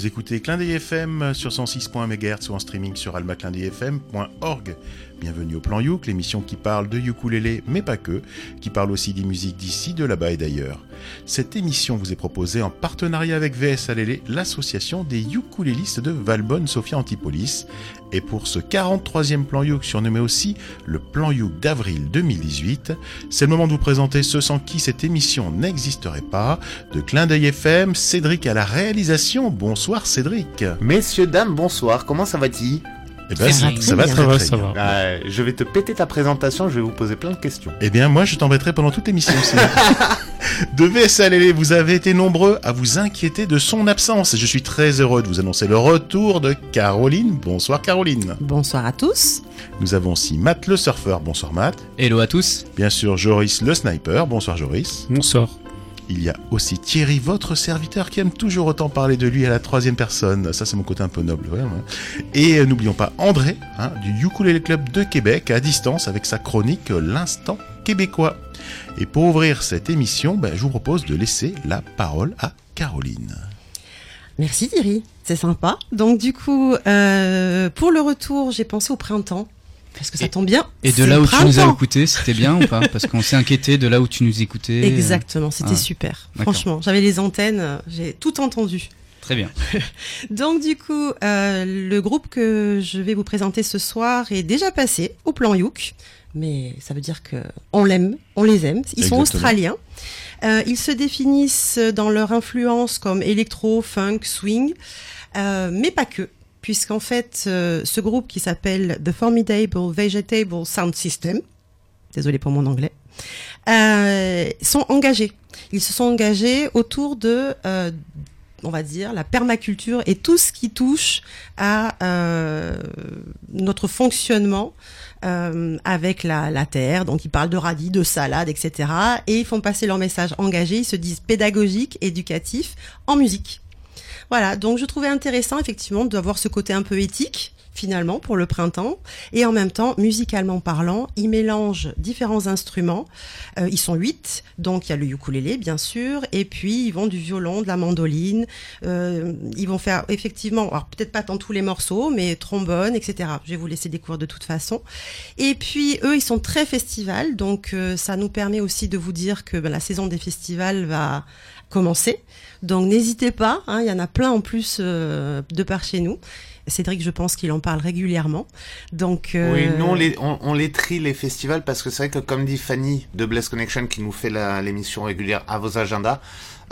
Vous écoutez Clin FM sur 106.1 MHz ou en streaming sur almaclindeuilfm.org. Bienvenue au Plan Youk, l'émission qui parle de ukulélé, mais pas que, qui parle aussi des musiques d'ici, de là-bas et d'ailleurs. Cette émission vous est proposée en partenariat avec VS Alélé, l'association des ukulélistes de Valbonne Sophia Antipolis. Et pour ce 43e Plan Youk, surnommé aussi le Plan Youk d'avril 2018, c'est le moment de vous présenter ceux sans qui cette émission n'existerait pas. De Clin d'œil FM, Cédric à la réalisation. Bonsoir Cédric. Messieurs, dames, bonsoir. Comment ça va-t-il? Eh ben, ça, ça va très, très bien. Ah, je vais te péter ta présentation, je vais vous poser plein de questions. Eh bien, moi, je t'embêterai pendant toute l'émission aussi. de VSLL, vous avez été nombreux à vous inquiéter de son absence. Je suis très heureux de vous annoncer le retour de Caroline. Bonsoir Caroline. Bonsoir à tous. Nous avons aussi Matt le surfeur. Bonsoir Matt. Hello à tous. Bien sûr, Joris le sniper. Bonsoir Joris. Bonsoir. Il y a aussi Thierry, votre serviteur, qui aime toujours autant parler de lui à la troisième personne. Ça, c'est mon côté un peu noble. Hein. Et euh, n'oublions pas André, hein, du Ukulele Club de Québec, à distance, avec sa chronique L'instant québécois. Et pour ouvrir cette émission, ben, je vous propose de laisser la parole à Caroline. Merci Thierry, c'est sympa. Donc du coup, euh, pour le retour, j'ai pensé au printemps. Parce que ça tombe bien. Et de là où tu nous as écouté, c'était bien ou pas Parce qu'on s'est inquiété de là où tu nous écoutais. Exactement, c'était ah, super. Franchement, j'avais les antennes, j'ai tout entendu. Très bien. Donc du coup, euh, le groupe que je vais vous présenter ce soir est déjà passé au plan Youk, mais ça veut dire que on l'aime, on les aime. Ils sont australiens. Euh, ils se définissent dans leur influence comme électro, funk, swing, euh, mais pas que puisqu'en fait, euh, ce groupe qui s'appelle The Formidable Vegetable Sound System, désolé pour mon anglais, euh, sont engagés. Ils se sont engagés autour de, euh, on va dire, la permaculture et tout ce qui touche à notre fonctionnement avec la, la, terre. Donc, ils parlent de radis, de salade, etc. Et ils font passer leur message engagé. Ils se disent pédagogiques, éducatifs en musique. Voilà, donc je trouvais intéressant effectivement d'avoir ce côté un peu éthique finalement pour le printemps. Et en même temps musicalement parlant ils mélangent différents instruments. Euh, ils sont huit donc il y a le ukulélé bien sûr et puis ils vont du violon de la mandoline. Euh, ils vont faire effectivement alors peut-être pas dans tous les morceaux mais trombone etc je vais vous laisser découvrir de toute façon. Et puis eux ils sont très festival donc euh, ça nous permet aussi de vous dire que ben, la saison des festivals va commencer donc n'hésitez pas, hein, il y en a plein en plus euh, de par chez nous. Cédric, je pense qu'il en parle régulièrement. Donc euh, oui, nous on les, on, les trie les festivals parce que c'est vrai que comme dit Fanny de Bless Connection qui nous fait l'émission régulière à vos agendas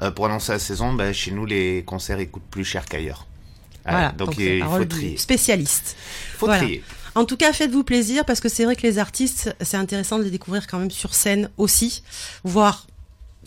euh, pour annoncer la saison, bah, chez nous les concerts ils coûtent plus cher qu'ailleurs. Voilà, donc, il, faut trier. Spécialiste. Faut trier. En tout cas, faites-vous plaisir parce que c'est vrai que les artistes, c'est intéressant de les découvrir quand même sur scène aussi, voire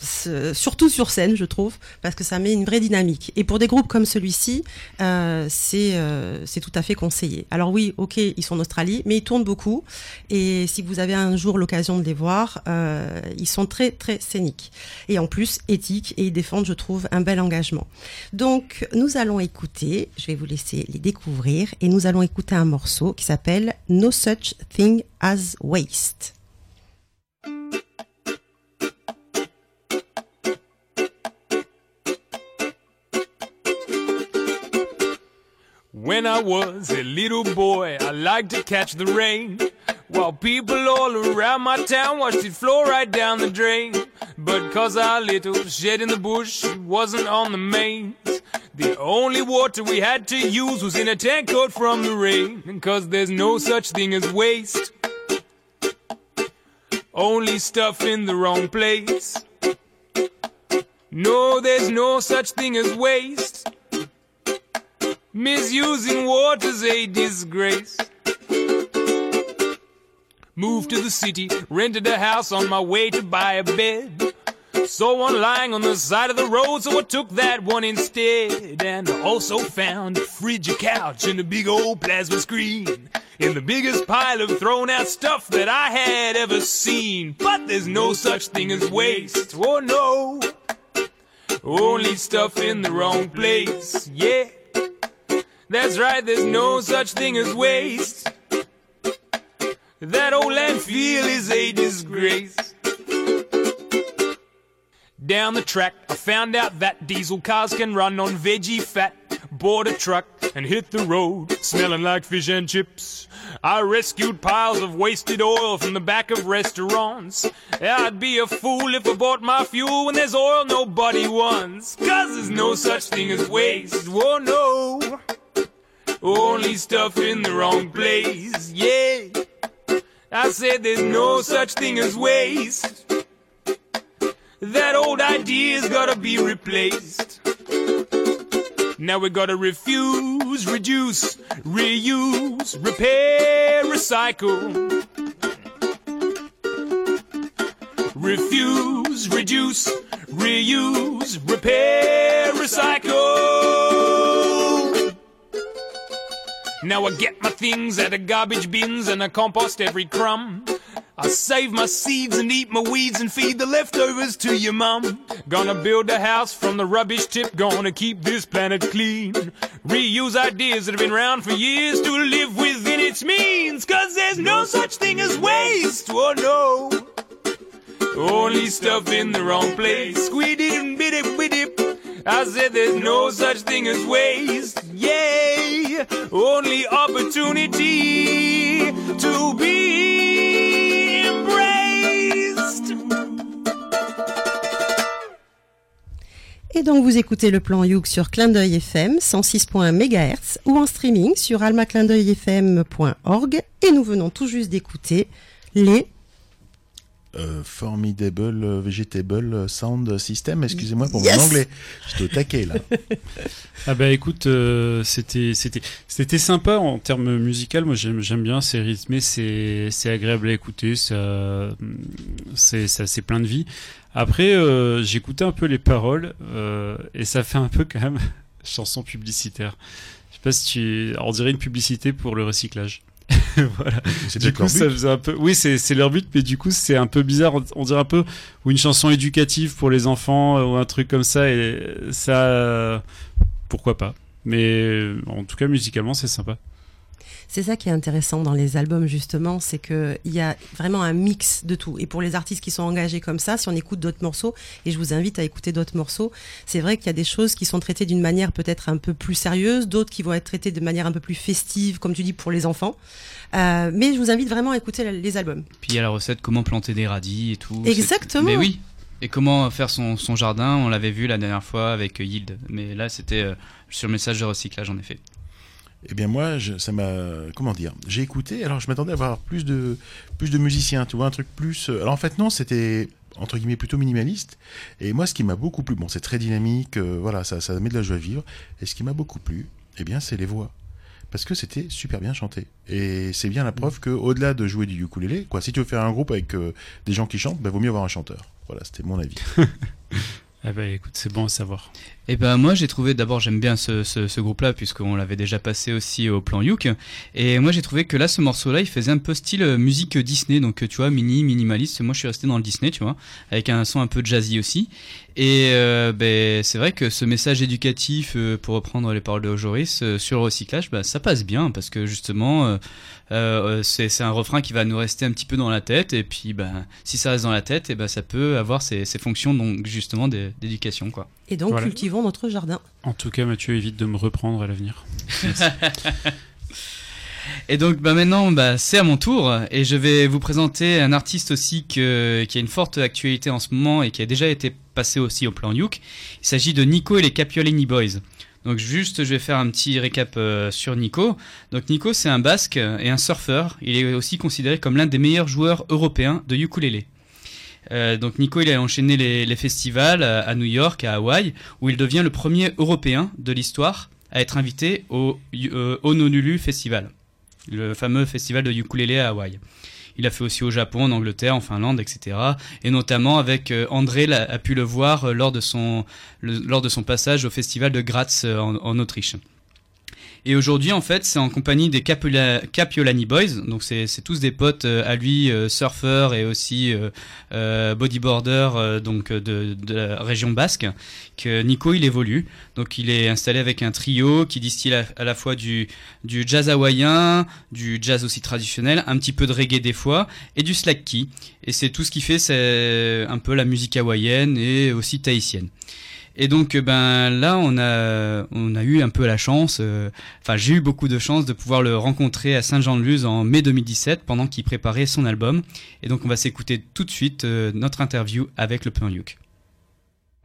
surtout sur scène, je trouve, parce que ça met une vraie dynamique. Et pour des groupes comme celui-ci, euh, c'est euh, c'est tout à fait conseillé. Alors oui, ok, ils sont en Australie, mais ils tournent beaucoup. Et si vous avez un jour l'occasion de les voir, euh, ils sont très très scéniques et en plus éthiques et ils défendent, je trouve, un bel engagement. Donc nous allons écouter, je vais vous laisser les découvrir, et nous allons écouter un morceau qui s'appelle No Such Thing as Waste. When I was a little boy, I liked to catch the rain. While people all around my town watched it flow right down the drain. But cause our little shed in the bush wasn't on the mains, the only water we had to use was in a tank coat from the rain. Cause there's no such thing as waste, only stuff in the wrong place. No, there's no such thing as waste. Misusing water's a disgrace. Moved to the city, rented a house on my way to buy a bed. Saw one lying on the side of the road, so I took that one instead. And I also found a fridge, a couch, and a big old plasma screen. In the biggest pile of thrown out stuff that I had ever seen. But there's no such thing as waste, oh no. Only stuff in the wrong place, yeah. That's right, there's no such thing as waste. That old landfill is a disgrace. Down the track, I found out that diesel cars can run on veggie fat. board a truck and hit the road, smelling like fish and chips. I rescued piles of wasted oil from the back of restaurants. I'd be a fool if I bought my fuel when there's oil nobody wants. Cause there's no such thing as waste. Whoa, no. Only stuff in the wrong place. Yeah. I said there's no such thing as waste. That old idea's gotta be replaced. Now we gotta refuse, reduce, reuse, repair, recycle. Refuse, reduce, reuse, repair, recycle. Now I get my things out of garbage bins and I compost every crumb. I save my seeds and eat my weeds and feed the leftovers to your mum. Gonna build a house from the rubbish tip, gonna keep this planet clean. Reuse ideas that have been around for years to live within its means. Cause there's no such thing as waste, oh no. Only stuff in the wrong place. Squiddy and biddy biddy. There's no such thing as waste. Yay! Only opportunity to be embraced. Et donc vous écoutez le plan Youk sur Clin d'œil FM 106.1 MHz ou en streaming sur almaclindeuilfm.org et nous venons tout juste d'écouter les Euh, formidable euh, Vegetable Sound System, excusez-moi pour Yes mon anglais. J'étais au taquet là. Ah bah écoute, euh, c'était c'était c'était sympa en termes musical. Moi j'aime j'aime bien, c'est rythmé, c'est c'est agréable à écouter, ça c'est ça c'est plein de vie. Après euh, j'écoutais un peu les paroles euh, et ça fait un peu quand même chanson publicitaire. Je sais pas si tu on dirait une publicité pour le recyclage. voilà. Du coup, ça faisait un peu. Oui, c'est leur but, mais du coup, c'est un peu bizarre. On- dirait un peu ou une chanson éducative pour les enfants euh, ou un truc comme ça. Et ça, euh, pourquoi pas. Mais en tout cas, musicalement, c'est sympa. C'est ça qui est intéressant dans les albums justement, c'est que il y a vraiment un mix de tout. Et pour les artistes qui sont engagés comme ça, si on écoute d'autres morceaux, et je vous invite à écouter d'autres morceaux, c'est vrai qu'il y a des choses qui sont traitées d'une manière peut-être un peu plus sérieuse, d'autres qui vont être traitées de manière un peu plus festive, comme tu dis pour les enfants. Euh, mais je vous invite vraiment à écouter les albums. Puis il y a la recette comment planter des radis et tout. Exactement. Mais oui. Et comment faire son, son jardin, on l'avait vu la dernière fois avec Yield. Mais là, c'était euh, sur le message de recyclage, en effet. Eh bien moi, je- ça m'a, comment dire, j'ai écouté. Alors je m'attendais à avoir plus de, plus de musiciens, tu vois, un truc plus. euh, Alors en fait non, c'était entre guillemets plutôt minimaliste. Et moi, ce qui m'a beaucoup plu, bon, c'est très dynamique, euh, voilà, ça, ça met de la joie à vivre. Et ce qui m'a beaucoup plu, eh bien, c'est les voix. Parce que c'était super bien chanté. Et c'est bien la preuve que, au-delà de jouer du ukulélé, quoi, si tu veux faire un groupe avec euh, des gens qui chantent, bah, vaut mieux avoir un chanteur. Voilà, c'était mon avis. Ah bah écoute, c'est bon à savoir. Et ben moi j'ai trouvé d'abord j'aime bien ce, ce, ce groupe-là puisqu'on l'avait déjà passé aussi au plan Youk. Et moi j'ai trouvé que là ce morceau-là il faisait un peu style euh, musique Disney. Donc euh, tu vois mini minimaliste. Moi je suis resté dans le Disney tu vois avec un son un peu jazzy aussi et euh, ben c'est vrai que ce message éducatif euh, pour reprendre les paroles de Joris euh, sur le recyclage bah, ça passe bien parce que justement euh, euh, c'est c'est un refrain qui va nous rester un petit peu dans la tête et puis ben si ça reste dans la tête et ben ça peut avoir ses, ses fonctions donc justement d'é- d'éducation quoi. Et donc Voilà. cultivons notre jardin. En tout cas, Mathieu évite de me reprendre à l'avenir. Et donc bah maintenant bah, c'est à mon tour et je vais vous présenter un artiste aussi qui a une forte actualité en ce moment et qui a déjà été passé aussi au plan Youk. Il s'agit de Nico et les Capiolini Boys. Donc juste je vais faire un petit récap euh, sur Nico. Donc Nico c'est un basque et un surfeur. Il est aussi considéré comme l'un des meilleurs joueurs européens de ukulélé. Euh, donc Nico il a enchaîné les, festivals à, à New York, à Hawaï, où il devient le premier européen de l'histoire à être invité au euh, Honolulu Festival le fameux festival de ukulélé à Hawaï. Il a fait aussi au Japon, en Angleterre, en Finlande, etc. Et notamment avec euh, André a pu le voir euh, lors de son lors de son passage au festival de Graz euh, en Autriche. Et aujourd'hui, en fait, c'est en compagnie des Capula- Capiolani Boys. Donc, c'est tous des potes euh, à lui, euh, surfeurs et aussi euh, bodyboarder euh, donc de, la région basque, que Nico il évolue. Donc, il est installé avec un trio qui distille à, à la fois du du jazz hawaïen, du jazz aussi traditionnel, un petit peu de reggae des fois, et du slack key. Et c'est tout ce qui fait, c'est un peu la musique hawaïenne et aussi tahitienne. Et donc, ben là, on a, on a eu un peu la chance, euh, enfin, j'ai eu beaucoup de chance de pouvoir le rencontrer à Saint-Jean-de-Luz en mai 2017 pendant qu'il préparait son album. Et donc, on va s'écouter tout de suite euh, notre interview avec le Plan.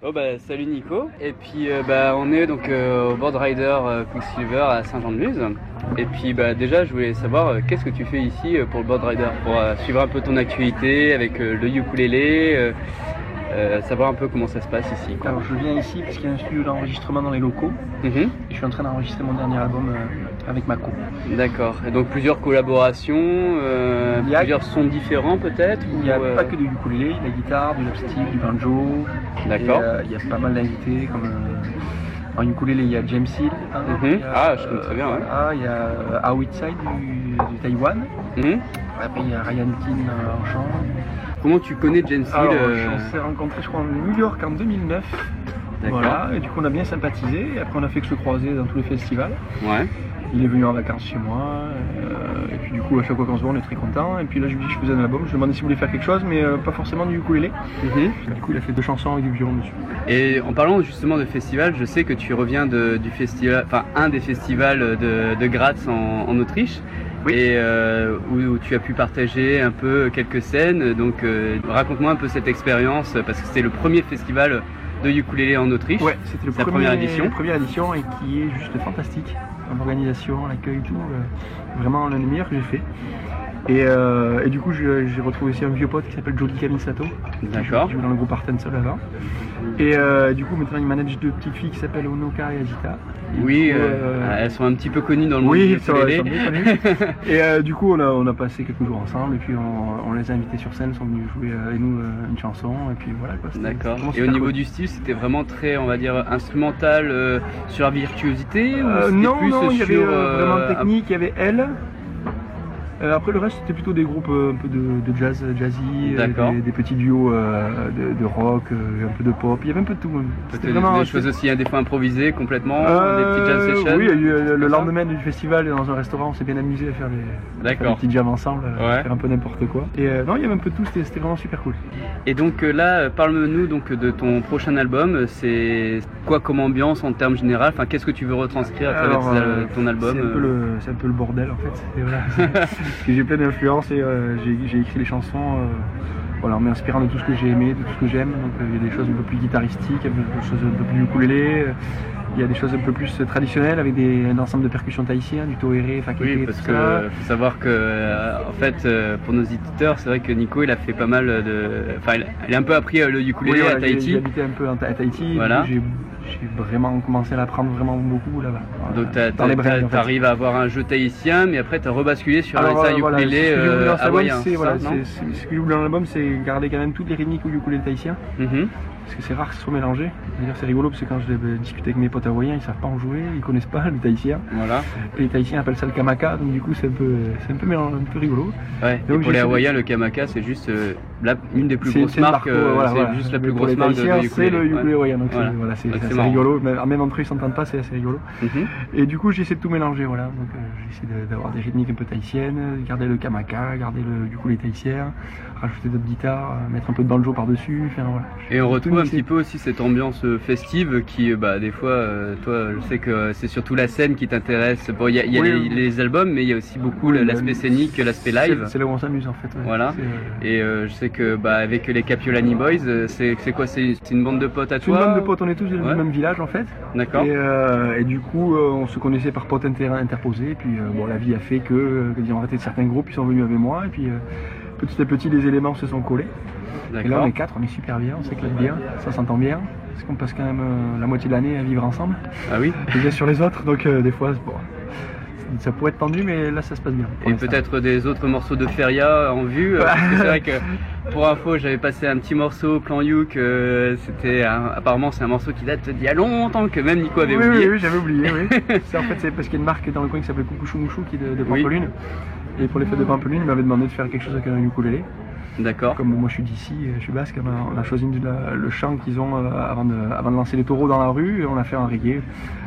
Oh bah, salut Nico, et puis euh, bah, on est donc au Board Rider Quicksilver à Saint-Jean-de-Luz. Et puis bah, déjà, je voulais savoir qu'est-ce que tu fais ici pour le Board Rider, pour suivre un peu ton actualité avec le ukulélé euh, savoir un peu comment ça se passe ici. Alors je viens ici parce qu'il y a un studio d'enregistrement dans les locaux mhm. et je suis en train d'enregistrer mon dernier album euh, avec Mako. D'accord. Et donc plusieurs collaborations, euh, plusieurs sons différents peut-être Il n'y a pas que du ukulélé, la guitare, du lapstick, du banjo. D'accord. Il y a pas mal d'invités comme en ukulélé il y a James Hill. Hein, mhm. ah je connais très bien. Ouais. Ah, il y a How du, du Taïwan. Mhm. Après il y a Ryan Tin en chant. Comment tu connais James Hill euh On s'est rencontrés, je crois, en New York en 2009. Voilà, et du coup on a bien sympathisé, et après on a fait que se croiser dans tous les festivals. Ouais. Il est venu en vacances chez moi, euh, et puis du coup à chaque fois qu'on se voit on est très content. Et puis là je lui dis je faisais un album, je lui demandais s'il voulait faire quelque chose, mais euh, pas forcément du ukulélé. Mm Du coup il a fait deux chansons avec du violon dessus. Et en parlant justement de festival, je sais que tu reviens du festival, enfin un des festivals de, de Graz en Autriche et euh, où, tu as pu partager un peu quelques scènes. Donc euh, raconte-moi un peu cette expérience parce que c'était le premier festival de ukulélé en Autriche. Ouais, c'était la première édition. Première édition et qui est juste fantastique en organisation, l'accueil, tout. Euh, vraiment l'un des meilleurs que j'ai fait. Et, du coup, j'ai retrouvé aussi un vieux pote qui s'appelle Jody Kamisato. D'accord. Qui joue dans le groupe Artensol là Et du coup, maintenant, il manage deux petites filles qui s'appellent Onoka et Agita. Oui, euh, euh, elles sont un petit peu connues dans le monde oui, du ukulélé. et euh, du coup, on a, on a passé quelques jours ensemble et puis on, les a invités sur scène, sont venus jouer avec nous une chanson et puis voilà quoi. D'accord. Et au niveau du style, c'était vraiment très, on va dire, instrumental sur la virtuosité ou Non, plus non, il y avait vraiment technique, il y avait elle. Euh, après le reste c'était plutôt des groupes euh, un peu de, jazz, jazzy, euh, des, petits duos de, rock, un peu de pop, il y avait un peu de tout. C'était vraiment des choses aussi, hein, des fois improvisées complètement, des petites jam sessions. Oui, le lendemain du festival dans un restaurant, on s'est bien amusé à faire des, petits jams ensemble, à faire un peu n'importe quoi. Et non, il y avait un peu de tout, c'était vraiment super cool. Et donc là, parle-nous donc de ton prochain album. C'est quoi comme ambiance en termes généraux? Enfin, qu'est-ce que tu veux retranscrire à travers ton album C'est un, peu le bordel en fait. j'ai plein d'influences et euh, j'ai écrit les chansons euh, voilà, en m'inspirant de tout ce que j'ai aimé, de tout ce que j'aime. Donc euh, il y a des choses un peu plus guitaristiques, des choses un peu plus ukulélé. Il y a des choses un peu plus traditionnelles avec des, un ensemble de percussions tahitiennes, du toéré, Oui, parce que faut savoir que en fait pour nos éditeurs, c'est vrai que Nico il a fait pas mal de, enfin il a un peu appris le ukulélé à Tahiti. J'ai habité un peu à Tahiti. Voilà j'ai vraiment commencé à l'apprendre vraiment beaucoup là-bas. Donc tu arrives à avoir un jeu tahitien, mais après tu as rebasculé sur un euh, ukulélé euh, hawaïen. Ce que je voulais dans l'album, c'est garder quand même toutes les rythmiques au ukulélé tahitien. Mhm. Parce que c'est rare que ce soit mélangé. C'est rigolo parce que quand je discute avec mes potes hawaïens, ils savent pas en jouer, ils connaissent pas le tahitien. Voilà. Et les tahitiens appellent ça le kamaka, donc du coup c'est un peu, c'est un peu, un peu rigolo. Ouais. et pour les hawaïens, le kamaka c'est juste euh, une des plus grosses marques. c'est juste la plus grosse marque de, ukulélé. C'est le ukulélé hawaïen, donc voilà, c'est rigolo. Même ils s'entendent pas, c'est assez rigolo. Et du coup j'essaie de tout mélanger, voilà. Donc euh, j'essaie d'avoir des rythmiques un peu tahitiennes, garder le kamaka, garder le ukulélé tahitien, rajouter d'autres guitares, euh, mettre un peu de banjo par-dessus. Voilà. Et on retrouve un petit peu aussi cette ambiance euh, festive qui, bah, des fois, euh, toi, je sais que c'est surtout la scène qui t'intéresse. Bon, il y a, y a les, albums, mais il y a aussi beaucoup l'aspect scénique, l'aspect live. C'est là où on s'amuse en fait. Voilà. Et je sais que, bah, avec les Capiolani Boys, c'est quoi C'est une bande de potes à toi une bande de potes, on est tous du même village en fait. D'accord. Et, du coup, on se connaissait par potes interposés. Et puis, bon, la vie a fait que, ils ont arrêté de certains groupes, ils sont venus avec moi. Et puis, petit à petit, les éléments se sont collés. Et là, on est quatre, on est super bien, on s'éclate bien, ça s'entend bien. Parce qu'on passe quand même euh, la moitié de l'année à vivre ensemble. Ah oui Et bien sur les autres, donc euh, des fois, bon, ça pourrait être tendu, mais là, ça se passe bien. Et peut-être des autres morceaux de Feria en vue. Euh, c'est vrai que, pour info, j'avais passé un petit morceau, Plan Youk. c'était apparemment, c'est un morceau qui date d'il y a longtemps, que même Nico avait oublié. Oui, oui, j'avais oublié, oui. en fait, c'est parce qu'il y a une marque dans le coin qui s'appelle Coucou Mouchou qui est de, de Pampelune. Et pour les fêtes de Pampelune, il m'avait demandé de faire quelque chose avec un ukulélé. D'accord. Comme moi je suis d'ici, je suis basque, on a choisi le chant qu'ils ont avant de, avant de lancer les taureaux dans la rue et on a fait un reggae.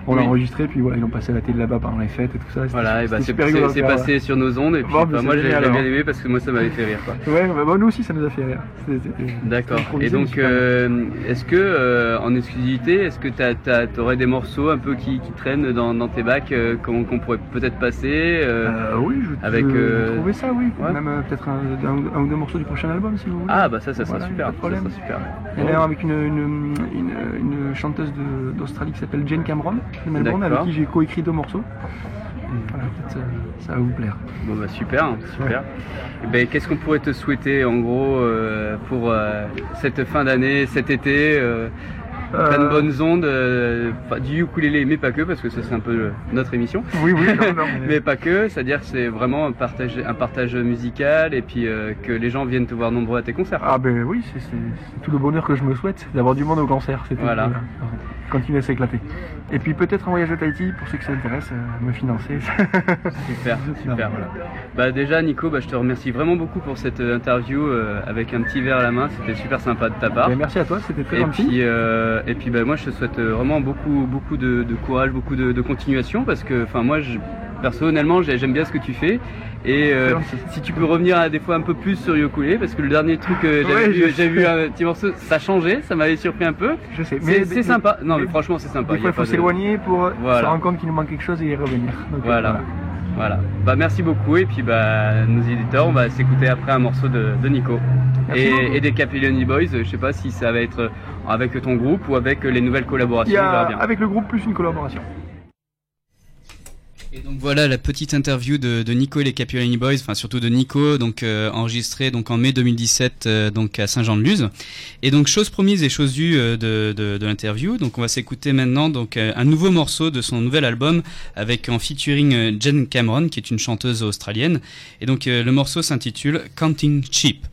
On l'a enregistré, puis voilà, ils ont passé la télé là-bas pendant les fêtes et tout ça. Voilà, et bah c'est passé sur nos ondes, et puis bah, moi j'ai bien aimé parce que moi ça m'avait fait rire. Quoi. Ouais, bah, nous aussi ça nous a fait rire. D'accord. Et donc, euh, est-ce que euh, en exclusivité, est-ce que tu aurais des morceaux un peu qui, traînent dans, tes bacs euh, qu'on pourrait peut-être passer Oui, je avec, trouver ça, oui. Même peut-être un, ou deux morceaux du prochain album si vous voulez. Ah bah ça, ça super. Ça super. Il y en a un avec une, une, une chanteuse d'Australie qui s'appelle Jane Cameron de Melbourne avec qui j'ai coécrit deux morceaux. Voilà, peut-être ça, va vous plaire. Bon bah super, super. Eh ben, qu'est-ce qu'on pourrait te souhaiter en gros euh, pour euh, cette fin d'année, cet été euh, Plein de bonnes ondes, du ukulélé, mais pas que, parce que ça c'est un peu notre émission. Oui, oui, mais... pas que, c'est-à-dire que c'est vraiment un partage, un partage musical et puis que les gens viennent te voir nombreux à tes concerts. Ah ben oui, c'est tout le bonheur que je me souhaite, d'avoir du monde au concert. Voilà continuer à s'éclater. Et puis peut-être un voyage à Tahiti pour ceux qui s'intéressent, euh, me financer. super, super. Voilà. Bah déjà Nico, bah, je te remercie vraiment beaucoup pour cette euh, interview euh, avec un petit verre à la main, c'était super sympa de ta part. Bah, merci à toi, c'était très et gentil. Puis, et puis bah, moi je te souhaite vraiment beaucoup, beaucoup de, courage, beaucoup de, de continuation parce que enfin moi je personnellement j'aime bien ce que tu fais et euh, si tu peux revenir à des fois un peu plus sur Yokulé parce que le dernier truc que j'ai vu, un petit morceau ça a changé ça m'avait surpris un peu. Je sais. Mais c'est sympa. Non mais, franchement c'est sympa il faut s'éloigner pour se rendre compte qu'il nous manque quelque chose et y revenir. Voilà. voilà. Bah merci beaucoup. Et puis bah nos éditeurs on va s'écouter après un morceau de, Nico. Et, des Capilloni Boys. Je sais pas si ça va être avec ton groupe ou avec les nouvelles collaborations. avec le groupe plus une collaboration. Et donc voilà la petite interview de, Nico et les Capiolini Boys, enfin surtout de Nico, donc euh, enregistrée donc en mai 2017 euh, donc à Saint-Jean-de-Luz. Et donc chose promise et chose due euh, de, de, l'interview. Donc on va s'écouter maintenant donc un nouveau morceau de son nouvel album avec en featuring Jen Cameron qui est une chanteuse australienne. Et donc le morceau s'intitule Counting Sheep.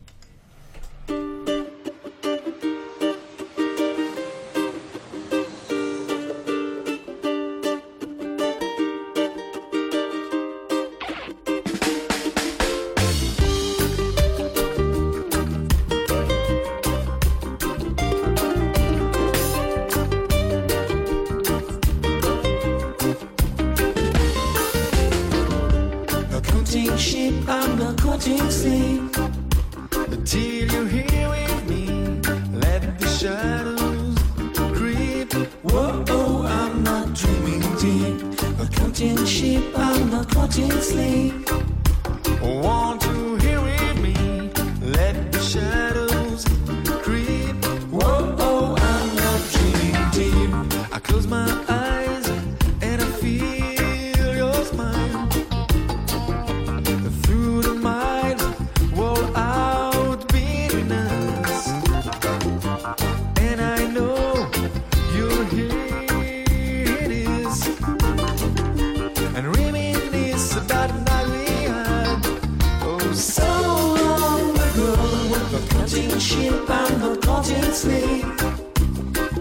not cutting sheep, I'm not cutting sleep.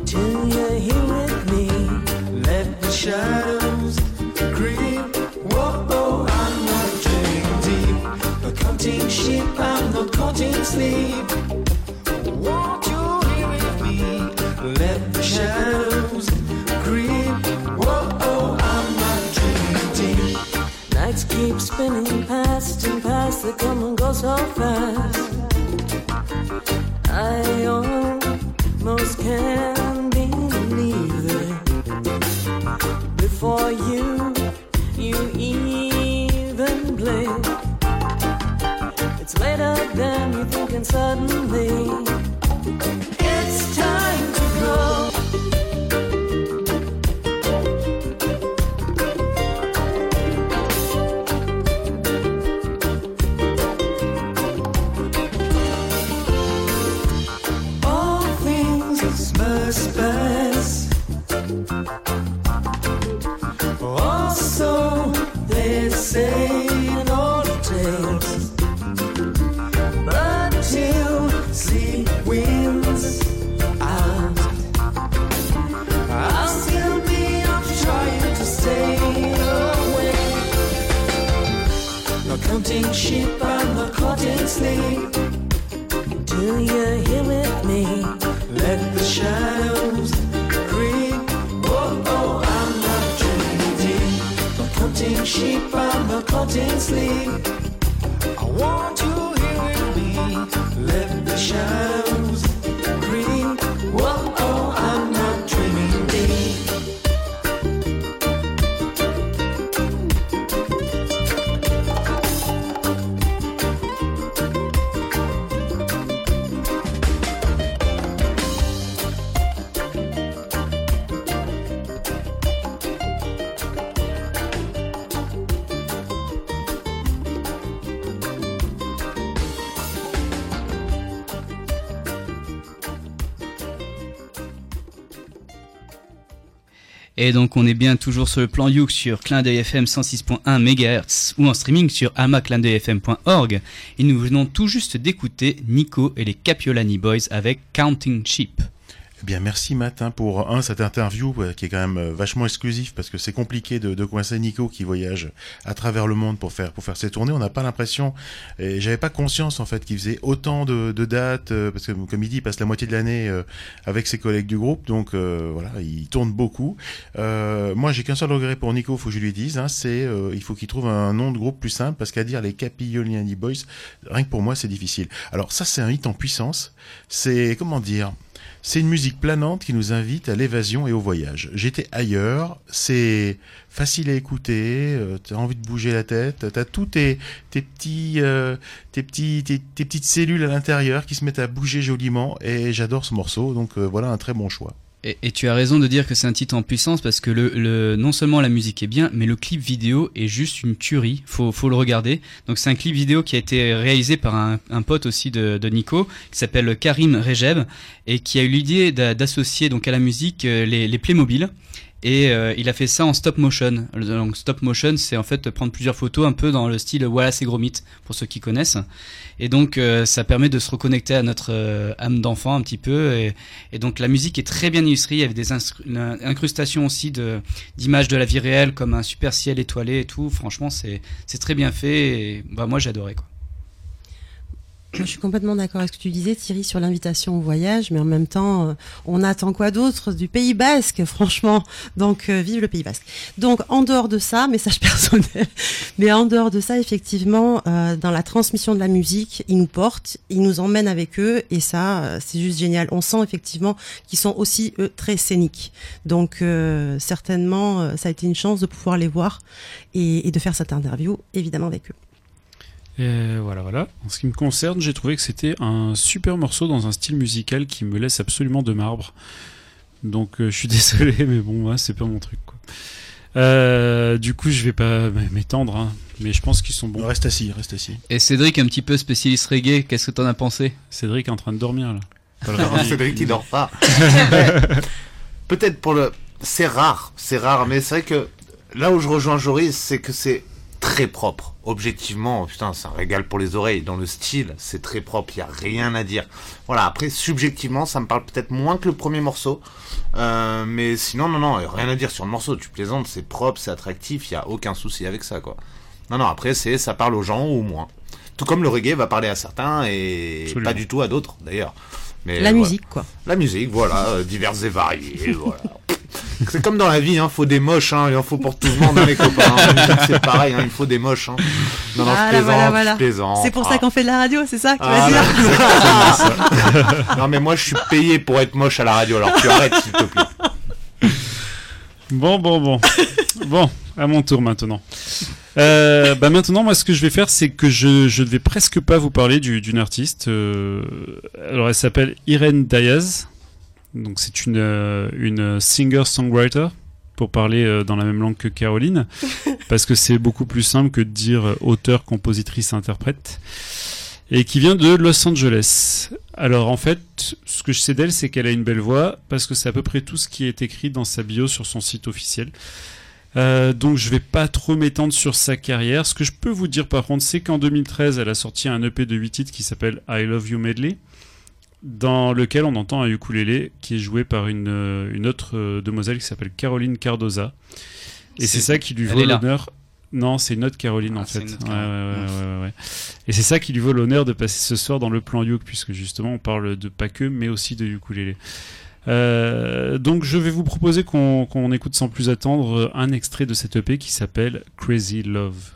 Till you're here with me, let the shadows creep. Whoa, I'm not dreaming deep, not cutting sheep, I'm not cutting sleep. Won't you be with me? Let the shadows creep. Whoa, I'm not dreaming deep. Nights keep spinning past and past, they come and go so fast. Et donc on est bien toujours sur le plan Youk sur Clin FM 106.1 MHz ou en streaming sur amaclindeuilfm.org. Et nous venons tout juste d'écouter Nico et les Capiolani Boys avec Counting Sheep. Bien, merci Matt hein, pour cette interview euh, qui est quand même euh, vachement exclusif parce que c'est compliqué de, coincer Nico qui voyage à travers le monde pour faire pour faire ses tournées. On n'a pas l'impression et j'avais pas conscience en fait qu'il faisait autant de, dates euh, parce que comme il dit, il passe la moitié de l'année avec ses collègues du groupe, donc voilà, il tourne beaucoup. Moi, j'ai qu'un seul regret pour Nico, faut que je lui dise, hein, c'est il faut qu'il trouve un nom de groupe plus simple parce qu'à dire les Capigliani Boys, rien que pour moi, c'est difficile. Alors ça, c'est un hit en puissance. C'est comment dire c'est une musique planante qui nous invite à l'évasion et au voyage. J'étais ailleurs, c'est facile à écouter, euh, t'as envie de bouger la tête, t'as tous tes, euh, tes, tes petites cellules à l'intérieur qui se mettent à bouger joliment et j'adore ce morceau, donc euh, voilà un très bon choix. Et, et tu as raison de dire que c'est un titre en puissance parce que le, non seulement la musique est bien, mais le clip vidéo est juste une tuerie. Faut, faut le regarder. Donc c'est un clip vidéo qui a été réalisé par un, pote aussi de, Nico qui s'appelle Karim Rejeb et qui a eu l'idée d'a- d'associer donc à la musique euh, les, les Playmobil. Et euh, il a fait ça en stop motion. Donc stop motion, c'est en fait prendre plusieurs photos un peu dans le style voilà c'est gros mythe pour ceux qui connaissent. Et donc euh, ça permet de se reconnecter à notre euh, âme d'enfant un petit peu. Et, donc la musique est très bien illustrée. Avait des incrustations aussi d'images de la vie réelle comme un super ciel étoilé et tout. Franchement c'est c'est très bien fait. Et, bah moi adoré quoi. Je suis complètement d'accord avec ce que tu disais, Thierry, sur l'invitation au voyage, mais en même temps, euh, on attend quoi d'autre du Pays Basque, franchement? Donc, euh, vive le Pays Basque. Donc, en dehors de ça, message personnel, mais en dehors de ça, effectivement, euh, dans la transmission de la musique, ils nous portent, ils nous emmènent avec eux, et ça, c'est juste génial. On sent effectivement qu'ils sont aussi, eux, très scéniques. Donc, euh, certainement, ça a été une chance de pouvoir les voir et, et de faire cette interview, évidemment, avec eux. Et voilà, voilà. En ce qui me concerne, j'ai trouvé que c'était un super morceau dans un style musical qui me laisse absolument de marbre. Donc euh, je suis désolé, mais bon, ouais, c'est pas mon truc. Quoi. Euh, du coup, je vais pas m'étendre, hein, mais je pense qu'ils sont bons. Reste assis, reste assis. Et Cédric un petit peu spécialiste reggae. Qu'est-ce que t'en as pensé? Cédric est en train de dormir là. Non. Cédric qui dort pas. Peut-être pour le. C'est rare, c'est rare, mais c'est vrai que là où je rejoins Joris, c'est que c'est très propre. Objectivement, putain, c'est un régal pour les oreilles. Dans le style, c'est très propre, il y a rien à dire. Voilà, après, subjectivement, ça me parle peut-être moins que le premier morceau. Euh, mais sinon, non, non, y a rien à dire sur le morceau. Tu plaisantes, c'est propre, c'est attractif, il y a aucun souci avec ça, quoi. Non, non, après, c'est ça parle aux gens ou moins. Tout comme le reggae va parler à certains et Absolument. pas du tout à d'autres, d'ailleurs. Mais La voilà. musique, quoi. La musique, voilà, euh, diverses et variées, voilà. C'est comme dans la vie, hein, faut des moches, hein, il en faut pour tout le monde, hein, les copains. hein. C'est pareil, hein, il faut des moches. Hein. Non, non, je plaisante, voilà, voilà. je plaisante. C'est pour ça Ah. qu'on fait de la radio, c'est ça que tu Ah, vas dire là. non, mais moi, je suis payé pour être moche à la radio, alors tu arrêtes, s'il te plaît. Bon, bon, bon. bon, à mon tour maintenant. Euh, bah maintenant, moi, ce que je vais faire, c'est que je, ne vais presque pas vous parler du- d'une artiste. euh, alors, elle s'appelle Irene Diaz. Donc, c'est une, euh, une singer-songwriter, pour parler euh, dans la même langue que Caroline, parce que c'est beaucoup plus simple que de dire euh, auteur, compositrice, interprète. Et qui vient de Los Angeles. Alors, en fait, ce que je sais d'elle, c'est qu'elle a une belle voix, parce que c'est à peu près tout ce qui est écrit dans sa bio sur son site officiel. Euh, donc je vais pas trop m'étendre sur sa carrière. Ce que je peux vous dire par contre, c'est qu'en 2013, elle a sorti un EP de 8 titres qui s'appelle I Love You Medley, dans lequel on entend un ukulélé qui est joué par une, euh, une autre euh, demoiselle qui s'appelle Caroline Cardoza. Et c'est ça qui lui vaut l'honneur Non, c'est une autre Caroline Ah, en c'est fait. autre Ouais, ouais, ouais. Et c'est ça qui lui vaut l'honneur de passer ce soir dans le plan Youk, puisque justement on parle de pas que, mais aussi de ukulélé. Euh, donc je vais vous proposer qu'on qu'on écoute sans plus attendre un extrait de cette EP qui s'appelle Crazy Love.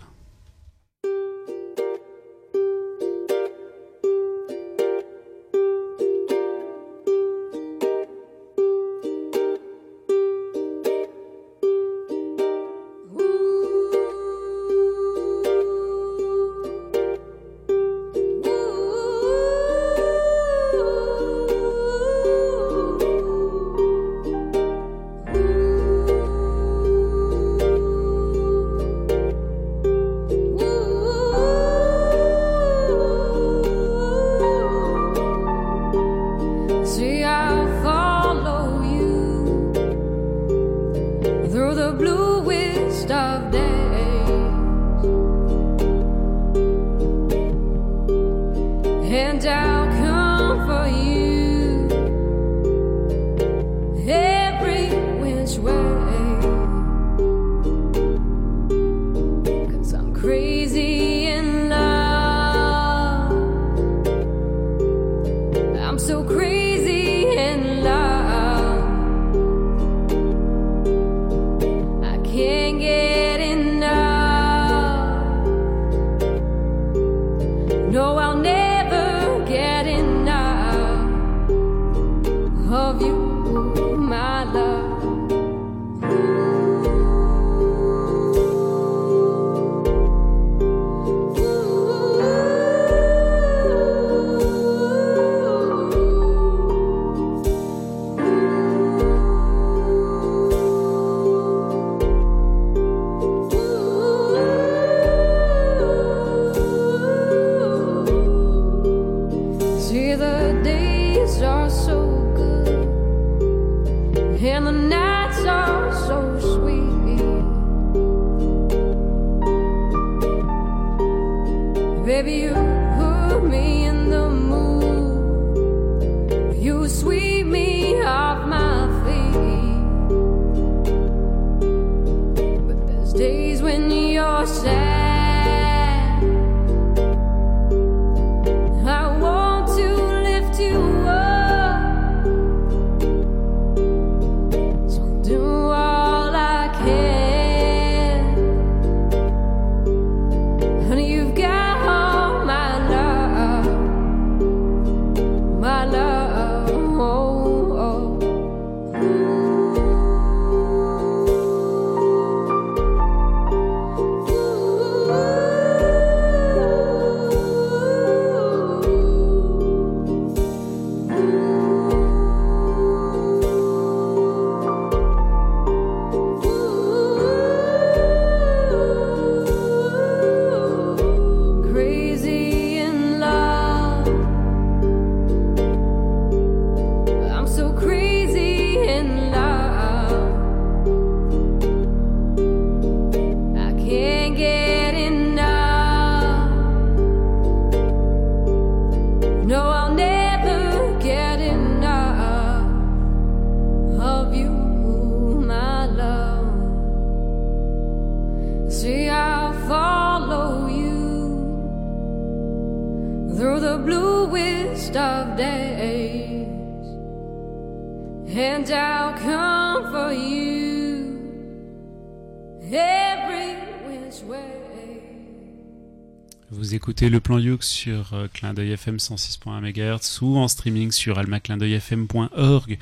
Vous écoutez le plan Youk sur euh, Clin d'œil FM 106.1 MHz ou en streaming sur almaclindeuilfm.org.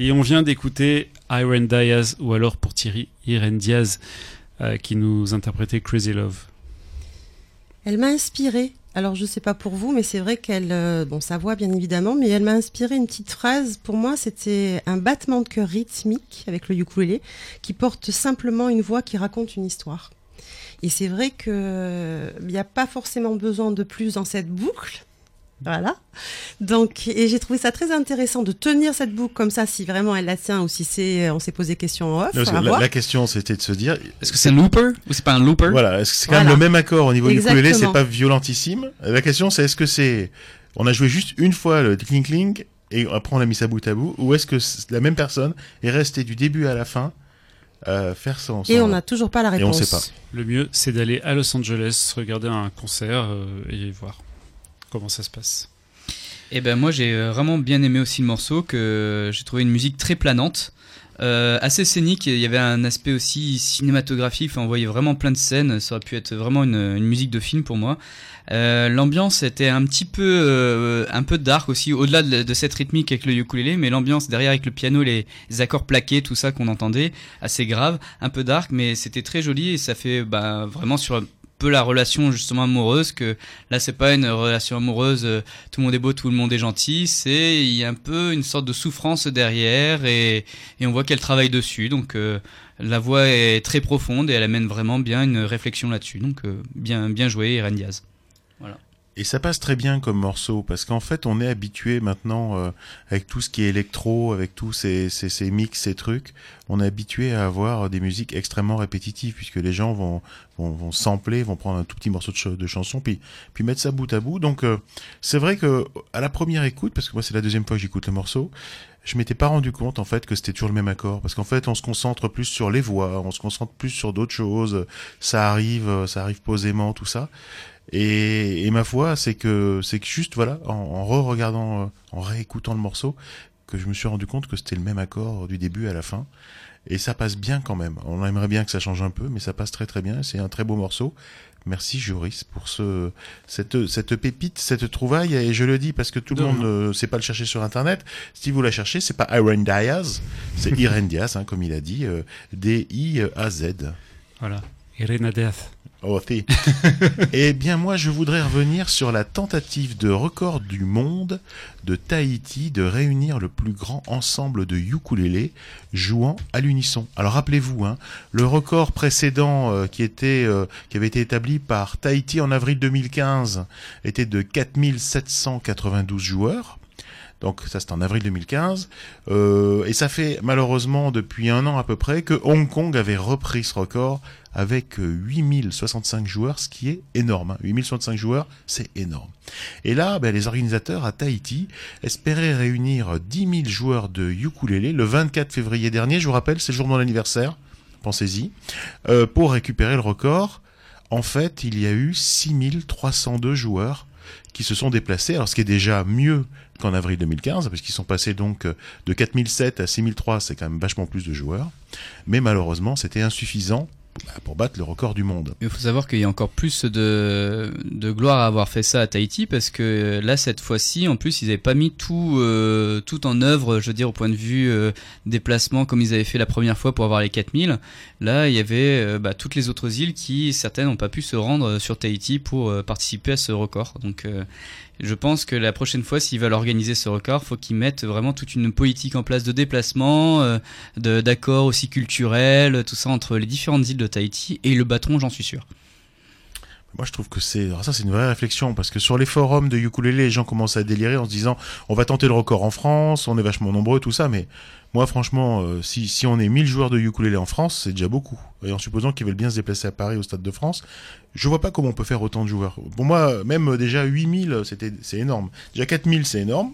Et on vient d'écouter Iron Diaz, ou alors pour Thierry, Irene Diaz, euh, qui nous interprétait Crazy Love. Elle m'a inspiré. Alors je sais pas pour vous, mais c'est vrai qu'elle, euh, bon sa voix bien évidemment, mais elle m'a inspiré une petite phrase. Pour moi, c'était un battement de cœur rythmique avec le ukulélé qui porte simplement une voix qui raconte une histoire. Et c'est vrai que il n'y a pas forcément besoin de plus dans cette boucle. Voilà. Donc, et j'ai trouvé ça très intéressant de tenir cette boucle comme ça, si vraiment elle la tient ou si c'est, on s'est posé question en off. Non, à la, voir. la question, c'était de se dire. Est-ce que c'est un looper ou c'est pas un looper? Voilà, est-ce que c'est quand Voilà. même le même accord au niveau du ukulélé, c'est pas violentissime? La question, c'est est-ce que c'est. On a joué juste une fois le clink clink et après on a mis ça bout à bout, ou est-ce que la même personne est restée du début à la fin euh, faire son, Et son- on n'a toujours pas la Et on réponse. sait pas. Le mieux, c'est d'aller à Los Angeles, regarder un concert euh, et voir comment ça se passe. Et ben moi j'ai euh, vraiment bien aimé aussi le morceau, que j'ai trouvé une musique très planante, euh, assez scénique. Il y avait un aspect aussi cinématographique. On voyait vraiment plein de scènes. Ça aurait pu être vraiment une, musique de film pour moi. Euh, L'ambiance était un petit peu, euh, un peu dark aussi, au-delà de, cette rythmique avec le ukulélé, mais l'ambiance derrière avec le piano, les, accords plaqués, tout ça qu'on entendait, assez grave, un peu dark, mais c'était très joli et ça fait bah, vraiment sur peu la relation justement amoureuse que là c'est pas une relation amoureuse euh, tout le monde est beau tout le monde est gentil c'est il y a un peu une sorte de souffrance derrière et, et on voit qu'elle travaille dessus. Donc euh, la voix est très profonde et elle amène vraiment bien une réflexion là-dessus. Donc euh, bien bien joué Irene Diaz Et ça passe très bien comme morceau parce qu'en fait on est habitué maintenant euh, avec tout ce qui est électro, avec tous ces, ces, ces mix, ces trucs, on est habitué à avoir des musiques extrêmement répétitives puisque les gens vont vont, vont sampler, vont prendre un tout petit morceau de, de chanson puis puis mettre ça bout à bout. Donc euh, c'est vrai que à la première écoute, parce que moi c'est la deuxième fois que j'écoute le morceau, je m'étais pas rendu compte en fait que c'était toujours le même accord parce qu'en fait on se concentre plus sur les voix, on se concentre plus sur d'autres choses, ça arrive, euh, ça arrive posément tout ça. Et, et ma foi, c'est que c'est que juste voilà, en, en re-regardant, euh, en réécoutant le morceau, que je me suis rendu compte que c'était le même accord du début à la fin. Et ça passe bien quand même. On aimerait bien que ça change un peu, mais ça passe très très bien. C'est un très beau morceau. Merci Joris pour ce cette cette pépite, cette trouvaille. Et je le dis parce que tout le De monde ne sait pas le chercher sur internet. Si vous la cherchez, c'est pas Irene Diaz, c'est Irene Diaz, hein, comme il a dit, euh, D I A Z. Voilà. Irene Death. Oh, si. Eh bien, moi, je voudrais revenir sur la tentative de record du monde de Tahiti de réunir le plus grand ensemble de ukulélés jouant à l'unisson. Alors, rappelez-vous, hein, le record précédent euh, qui était euh, qui avait été établi par Tahiti en avril 2015 était de 4792 joueurs. Donc ça c'est en avril 2015. Euh, et ça fait malheureusement depuis un an à peu près que Hong Kong avait repris ce record avec euh, 8065 joueurs, ce qui est énorme. hein. 8065 joueurs, c'est énorme. Et là, ben, les organisateurs à Tahiti espéraient réunir 10 000 joueurs de ukulélé le 24 février dernier. Je vous rappelle, c'est le jour de mon anniversaire. Pensez-y. Euh, pour récupérer le record. En fait, il y a eu 6302 joueurs qui se sont déplacés, alors ce qui est déjà mieux qu'en avril 2015, parce qu'ils sont passés donc euh, de 4007 à 6003, c'est quand même vachement plus de joueurs, mais malheureusement c'était insuffisant bah, pour battre le record du monde. Il faut savoir qu'il y a encore plus de, de gloire à avoir fait ça à Tahiti parce que là cette fois-ci en plus ils n'avaient pas mis tout euh, tout en œuvre je veux dire au point de vue euh, déplacement comme ils avaient fait la première fois pour avoir les 4000 là il y avait euh, bah, toutes les autres îles qui certaines n'ont pas pu se rendre sur Tahiti pour euh, participer à ce record. Donc euh, je pense que la prochaine fois, s'ils veulent organiser ce record, faut qu'ils mettent vraiment toute une politique en place de déplacement, euh, d'accords aussi culturels, tout ça entre les différentes îles de Tahiti et le battront, j'en suis sûr. Moi, je trouve que c'est alors ça, c'est une vraie réflexion parce que sur les forums de ukulélé, les gens commencent à délirer en se disant on va tenter le record en France, on est vachement nombreux, tout ça. Mais moi, franchement, euh, si si on est 1000 joueurs de ukulélé en France, c'est déjà beaucoup. Et en supposant qu'ils veulent bien se déplacer à Paris au Stade de France, je vois pas comment on peut faire autant de joueurs. Pour moi, même euh, déjà 8000, c'était c'est énorme. Déjà 4000, c'est énorme.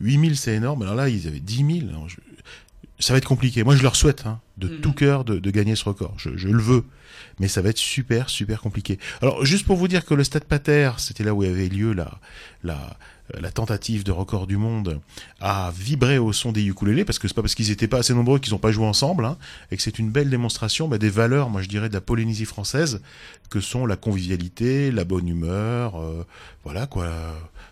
8000, c'est énorme. Alors là, ils avaient 10 000. Alors, je- ça va être compliqué. Moi, je leur souhaite hein, de Mhm. tout cœur de, de gagner ce record. Je, je le veux. Mais ça va être super, super compliqué. Alors, juste pour vous dire que le Stade Pater, c'était là où avait lieu la, la, la tentative de record du monde, a vibré au son des ukulélés, parce que c'est pas parce qu'ils étaient pas assez nombreux qu'ils n'ont pas joué ensemble, hein, et que c'est une belle démonstration bah, des valeurs, moi je dirais, de la Polynésie française, que sont la convivialité, la bonne humeur, euh, voilà quoi,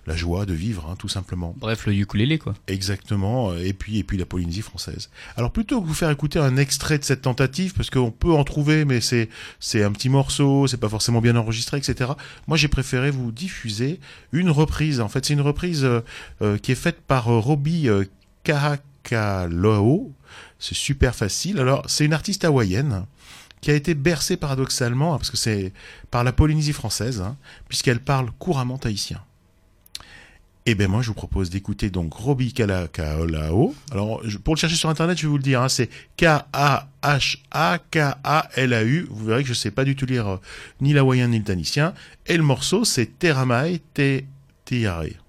la joie de vivre, hein, tout simplement. Bref, le ukulélé, quoi. Exactement, et puis et puis la Polynésie française. Alors plutôt que vous faire écouter un extrait de cette tentative, parce qu'on peut en trouver, mais c'est c'est un petit morceau, c'est pas forcément bien enregistré, etc. Moi, j'ai préféré vous diffuser une reprise. En fait, c'est une reprise euh, euh, qui est faite par euh, Robbie euh. C'est super facile. Alors, c'est une artiste hawaïenne qui a été bercée paradoxalement, hein, parce que c'est par la Polynésie française, hein, puisqu'elle parle couramment tahitien. Eh ben moi je vous propose d'écouter donc Robbie Kala Kaolao. Alors pour le chercher sur internet, je vais vous le dire, hein, c'est K A H A K A L A U. Vous verrez que je sais pas du tout lire euh, ni l'hawaïen ni le tanicien. Et le morceau c'est Teramai Te Tiare.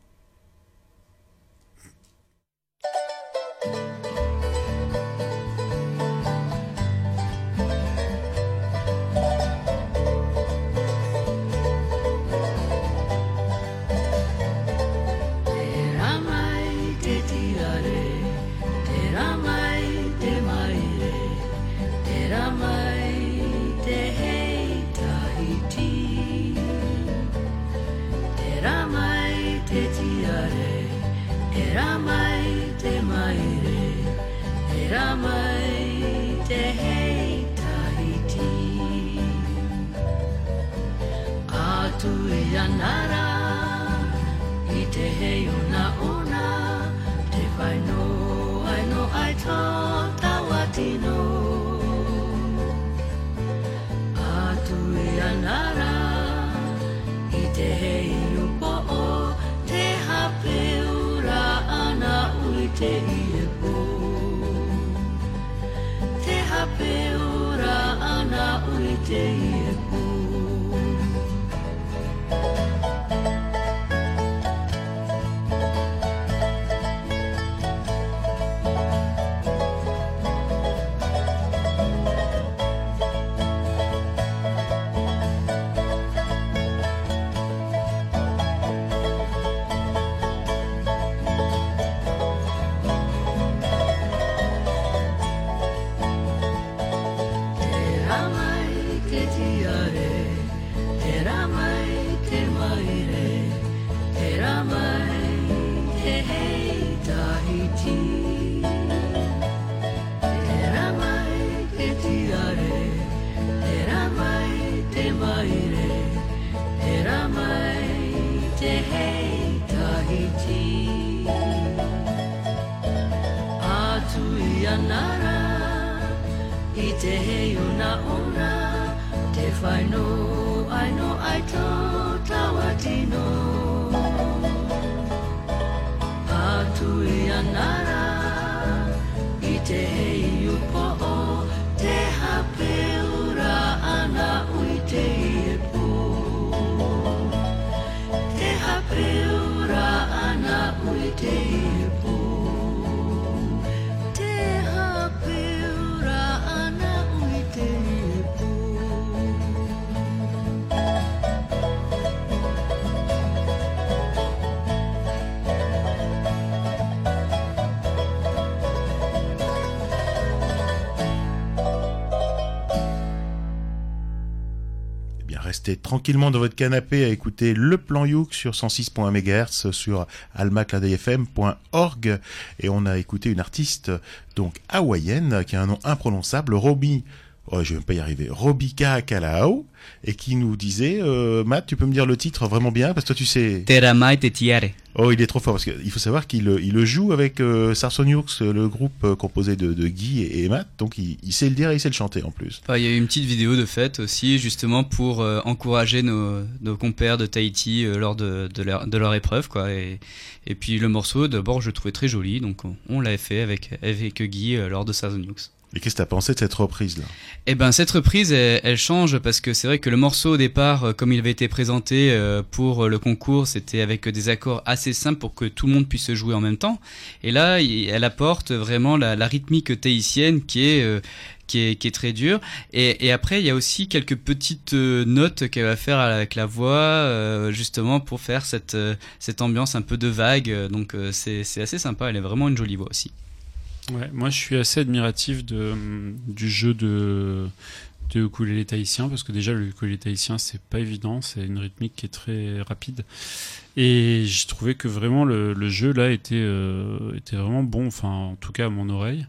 Hei ona ona, te whaino, aino ai tō tawatino. Atu i anara, i te hei upo o, te hape ura ana ui te ie pō. Te hape ura ana ui te ie te hei Tahiti. Atu i anara, I te hei ona ona, te whaino aino ai tō tawatino. Atu i anara, i te hei Restez tranquillement dans votre canapé à écouter le plan Youk sur 106.1 MHz sur almacladfm.org et on a écouté une artiste donc hawaïenne qui a un nom imprononçable, Roby. Oh, je vais même pas y arriver. Robika Kalao et qui nous disait euh, Matt, tu peux me dire le titre vraiment bien parce que toi tu sais. Te ramai te tiare. Oh, il est trop fort parce qu'il faut savoir qu'il euh, il le joue avec euh, Sarson Hughes, le groupe euh, composé de, de Guy et, et Matt, donc il, il sait le dire et il sait le chanter en plus. Enfin, il y a eu une petite vidéo de fête aussi, justement pour euh, encourager nos, nos compères de Tahiti euh, lors de, de, leur, de leur épreuve, quoi. Et, et puis le morceau, d'abord, je le trouvais très joli, donc on, on l'avait fait avec, avec Guy euh, lors de Sazonux. Et qu'est-ce que t'as pensé de cette reprise là? Eh ben cette reprise, elle, change parce que c'est vrai que le morceau au départ, euh, comme il avait été présenté euh, pour le concours, c'était avec des accords assez simples pour que tout le monde puisse jouer en même temps. Et là, elle apporte vraiment la, rythmique tahitienne qui est euh, qui est, qui est très dure. Et, après, il y a aussi quelques petites euh, notes qu'elle va faire avec la voix, euh, justement pour faire cette euh, cette ambiance un peu de vague. Euh, Donc euh, c'est assez sympa. Elle est vraiment une jolie voix aussi. Ouais, moi je suis assez admiratif de, du jeu de, de ukulélé tahitien parce que déjà le ukulélé tahitien c'est pas évident, c'est une rythmique qui est très rapide et j'ai trouvé que vraiment le, le jeu là était, euh, était vraiment bon, enfin en tout cas à mon oreille.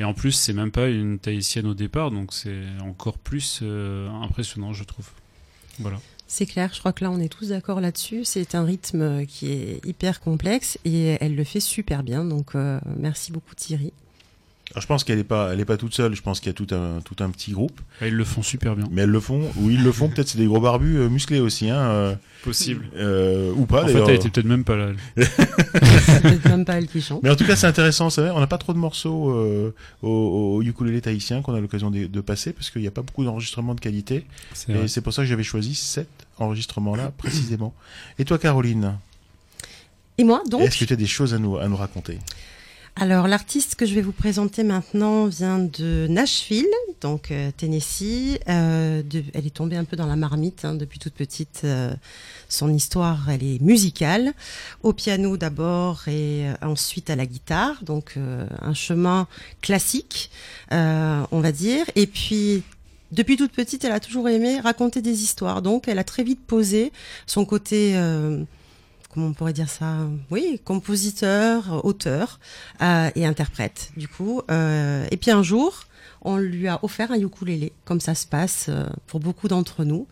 Et en plus c'est même pas une tahitienne au départ donc c'est encore plus euh, impressionnant je trouve. Voilà. C'est clair, je crois que là on est tous d'accord là-dessus. C'est un rythme qui est hyper complexe et elle le fait super bien. Donc euh, merci beaucoup Thierry. Alors, je pense qu'elle est pas, elle est pas toute seule. Je pense qu'il y a tout un, tout un petit groupe. Et ils le font super bien. Mais elles le font, ou ils le font. Peut-être c'est des gros barbus euh, musclés aussi, hein. euh, Possible. euh, ou pas en fait elle était peut-être même pas là. peut-être même pas elle qui chante. Mais en tout cas, c'est intéressant. C'est vrai, on n'a pas trop de morceaux euh, au, au ukulélé tahitien qu'on a l'occasion de, de passer parce qu'il n'y a pas beaucoup d'enregistrements de qualité. C'est Et c'est pour ça que j'avais choisi cet enregistrement-là précisément. Et toi, Caroline, Et moi donc? Est-ce que tu as des choses à nous, à nous raconter? Alors, l'artiste que je vais vous présenter maintenant vient de Nashville, donc euh, Tennessee. Euh, de- elle est tombée un peu dans la marmite hein, depuis toute petite. euh, son histoire, elle est musicale, au piano d'abord et ensuite à la guitare. Donc, un chemin classique, on va dire. Et puis, depuis toute petite, elle a toujours aimé raconter des histoires. Donc, elle a très vite posé son côté euh, comment on pourrait dire ça? Oui, compositeur, auteur euh, et interprète, du coup. Euh, et puis un jour, on lui a offert un ukulélé, comme ça se passe euh, pour beaucoup d'entre nous.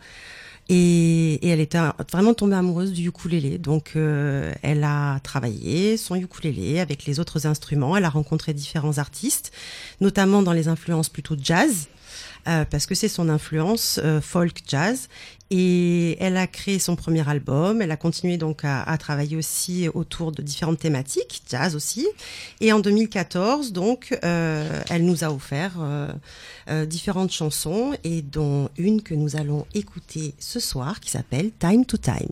Et, et elle était vraiment tombée amoureuse du ukulélé. Donc, euh, elle a travaillé son ukulélé avec les autres instruments. Elle a rencontré différents artistes, notamment dans les influences plutôt jazz. Euh, parce que c'est son influence euh, folk jazz et elle a créé son premier album. Elle a continué donc à, à, travailler aussi autour de différentes thématiques, jazz aussi. Et en 2014, donc, euh, elle nous a offert euh, euh, différentes chansons et dont une que nous allons écouter ce soir qui s'appelle Time to Time.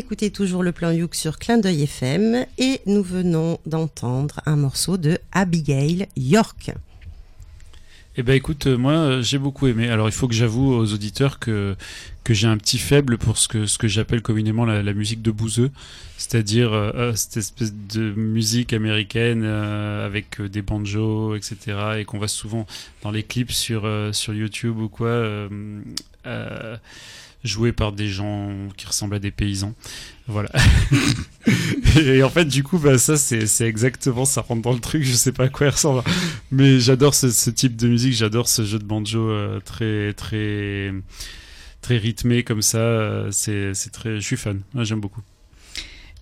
Écoutez toujours le plan Youk sur Clin d'œil FM et nous venons d'entendre un morceau de Abigail York. Eh ben écoute, euh, moi euh, j'ai beaucoup aimé. Alors il faut que j'avoue aux auditeurs que que j'ai un petit faible pour ce que ce que j'appelle communément la, musique de bouseux, c'est-à-dire euh, cette espèce de musique américaine avec des banjos, etc. et qu'on voit souvent dans les clips sur sur YouTube ou quoi. Joué par des gens qui ressemblent à des paysans. Voilà. et en fait, du coup, bah, ça, c'est, exactement, ça rentre dans le truc, je sais pas à quoi il ressemble. Mais j'adore ce, type de musique, j'adore ce jeu de banjo euh, très, très, très rythmé comme ça. euh, C'est, très, je suis fan. J'aime beaucoup.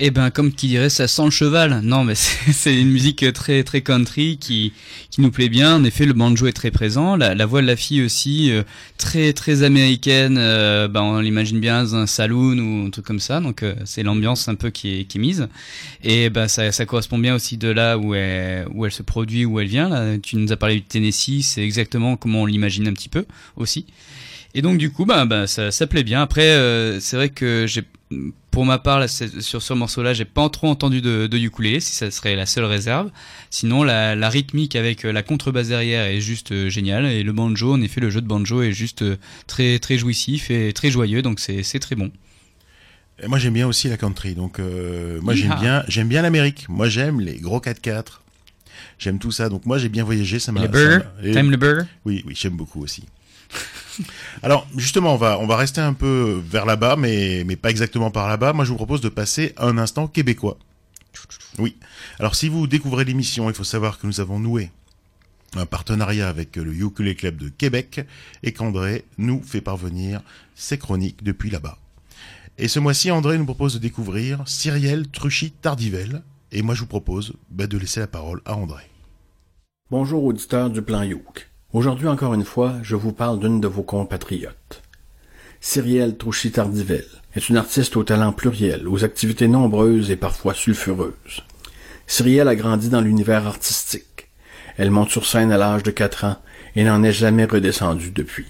Eh ben, comme qui dirait, ça sent le cheval. Non, mais c'est une musique très très country qui qui nous plaît bien. En effet, le banjo est très présent. La, la voix de la fille aussi, euh, très très américaine. Euh, ben, on l'imagine bien dans un saloon ou un truc comme ça. Donc, euh, c'est l'ambiance un peu qui est qui est mise. Et ben, ça ça correspond bien aussi de là où elle où elle se produit, où elle vient. Là, tu nous as parlé du Tennessee. C'est exactement comment on l'imagine un petit peu aussi. Et donc du coup, bah, bah ça, ça plaît bien. Après, euh, c'est vrai que j'ai, pour ma part, là, sur ce morceau-là, j'ai pas trop entendu de, de ukulélé, si ça serait la seule réserve. Sinon, la, la rythmique avec euh, la contrebasse derrière est juste euh, géniale, et le banjo, en effet, le jeu de banjo est juste euh, très très jouissif et très joyeux, donc c'est très bon. Et moi j'aime bien aussi la country, donc euh, moi j'aime bien, j'aime bien l'Amérique. Moi j'aime les gros 4x4. J'aime tout ça. Donc moi, j'ai bien voyagé. Ça m'a. Et- T'aimes le burger Oui, oui, j'aime beaucoup aussi. Alors, justement, on va, on va rester un peu vers là-bas, mais, mais pas exactement par là-bas. Moi, je vous propose de passer un instant québécois. Oui. Alors, si vous découvrez l'émission, il faut savoir que nous avons noué un partenariat avec le Ukulele Club de Québec et qu'André nous fait parvenir ses chroniques depuis là-bas. Et ce mois-ci, André nous propose de découvrir Cyrielle Truchy-Tardivelle. Et moi, je vous propose bah, de laisser la parole à André. Bonjour auditeurs du plan Youk. Aujourd'hui encore une fois, je vous parle d'une de vos compatriotes. Cyrielle Trouchy-Tardivelle est une artiste au talent pluriel, aux activités nombreuses et parfois sulfureuses. Cyrielle a grandi dans l'univers artistique. Elle monte sur scène à l'âge de 4 ans et n'en est jamais redescendue depuis.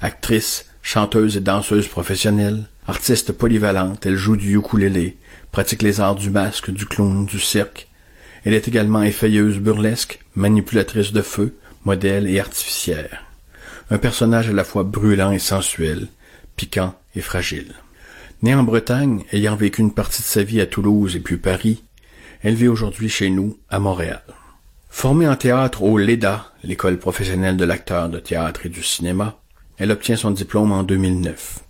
Actrice, chanteuse et danseuse professionnelle, artiste polyvalente, elle joue du ukulélé, pratique les arts du masque, du clown, du cirque, elle est également effeuilleuse burlesque, manipulatrice de feu, modèle et artificière. Un personnage à la fois brûlant et sensuel, piquant et fragile. Née en Bretagne, ayant vécu une partie de sa vie à Toulouse et puis Paris, elle vit aujourd'hui chez nous, à Montréal. Formée en théâtre au LEDA, l'école professionnelle de l'acteur de théâtre et du cinéma, elle obtient son diplôme en 2009.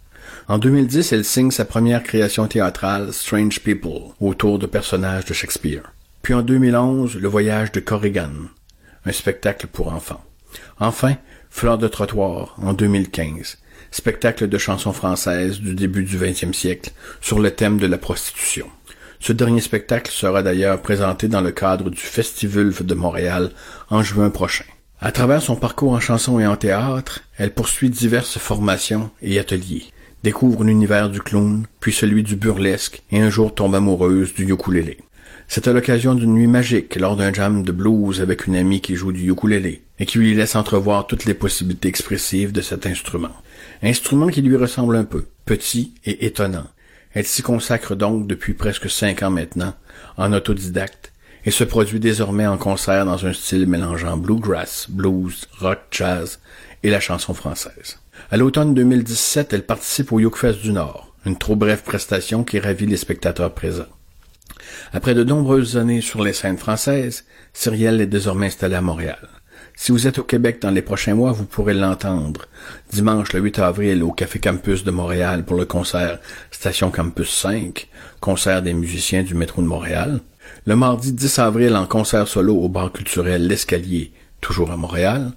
En 2010, elle signe sa première création théâtrale Strange People, autour de personnages de Shakespeare. Puis en 2011, Le voyage de Corrigan, un spectacle pour enfants. Enfin, Fleur de trottoir en 2015, spectacle de chansons françaises du début du XXe siècle sur le thème de la prostitution. Ce dernier spectacle sera d'ailleurs présenté dans le cadre du Festivulf de Montréal en juin prochain. À travers son parcours en chanson et en théâtre, elle poursuit diverses formations et ateliers, découvre l'univers du clown, puis celui du burlesque, et un jour tombe amoureuse du ukulélé. C'est à l'occasion d'une nuit magique lors d'un jam de blues avec une amie qui joue du ukulélé et qui lui laisse entrevoir toutes les possibilités expressives de cet instrument. Instrument qui lui ressemble un peu, petit et étonnant. Elle s'y consacre donc depuis presque cinq ans maintenant, en autodidacte, et se produit désormais en concert dans un style mélangeant bluegrass, blues, rock, jazz et la chanson française. À l'automne 2017, elle participe au Youkfest du Nord, une trop brève prestation qui ravit les spectateurs présents. Après de nombreuses années sur les scènes françaises, Cyrielle est désormais installée à Montréal. Si vous êtes au Québec dans les prochains mois, vous pourrez l'entendre. Dimanche le 8 avril au Café Campus de Montréal pour le concert Station Campus 5, concert des musiciens du métro de Montréal. Le mardi 10 avril en concert solo au bar culturel L'Escalier, toujours à Montréal.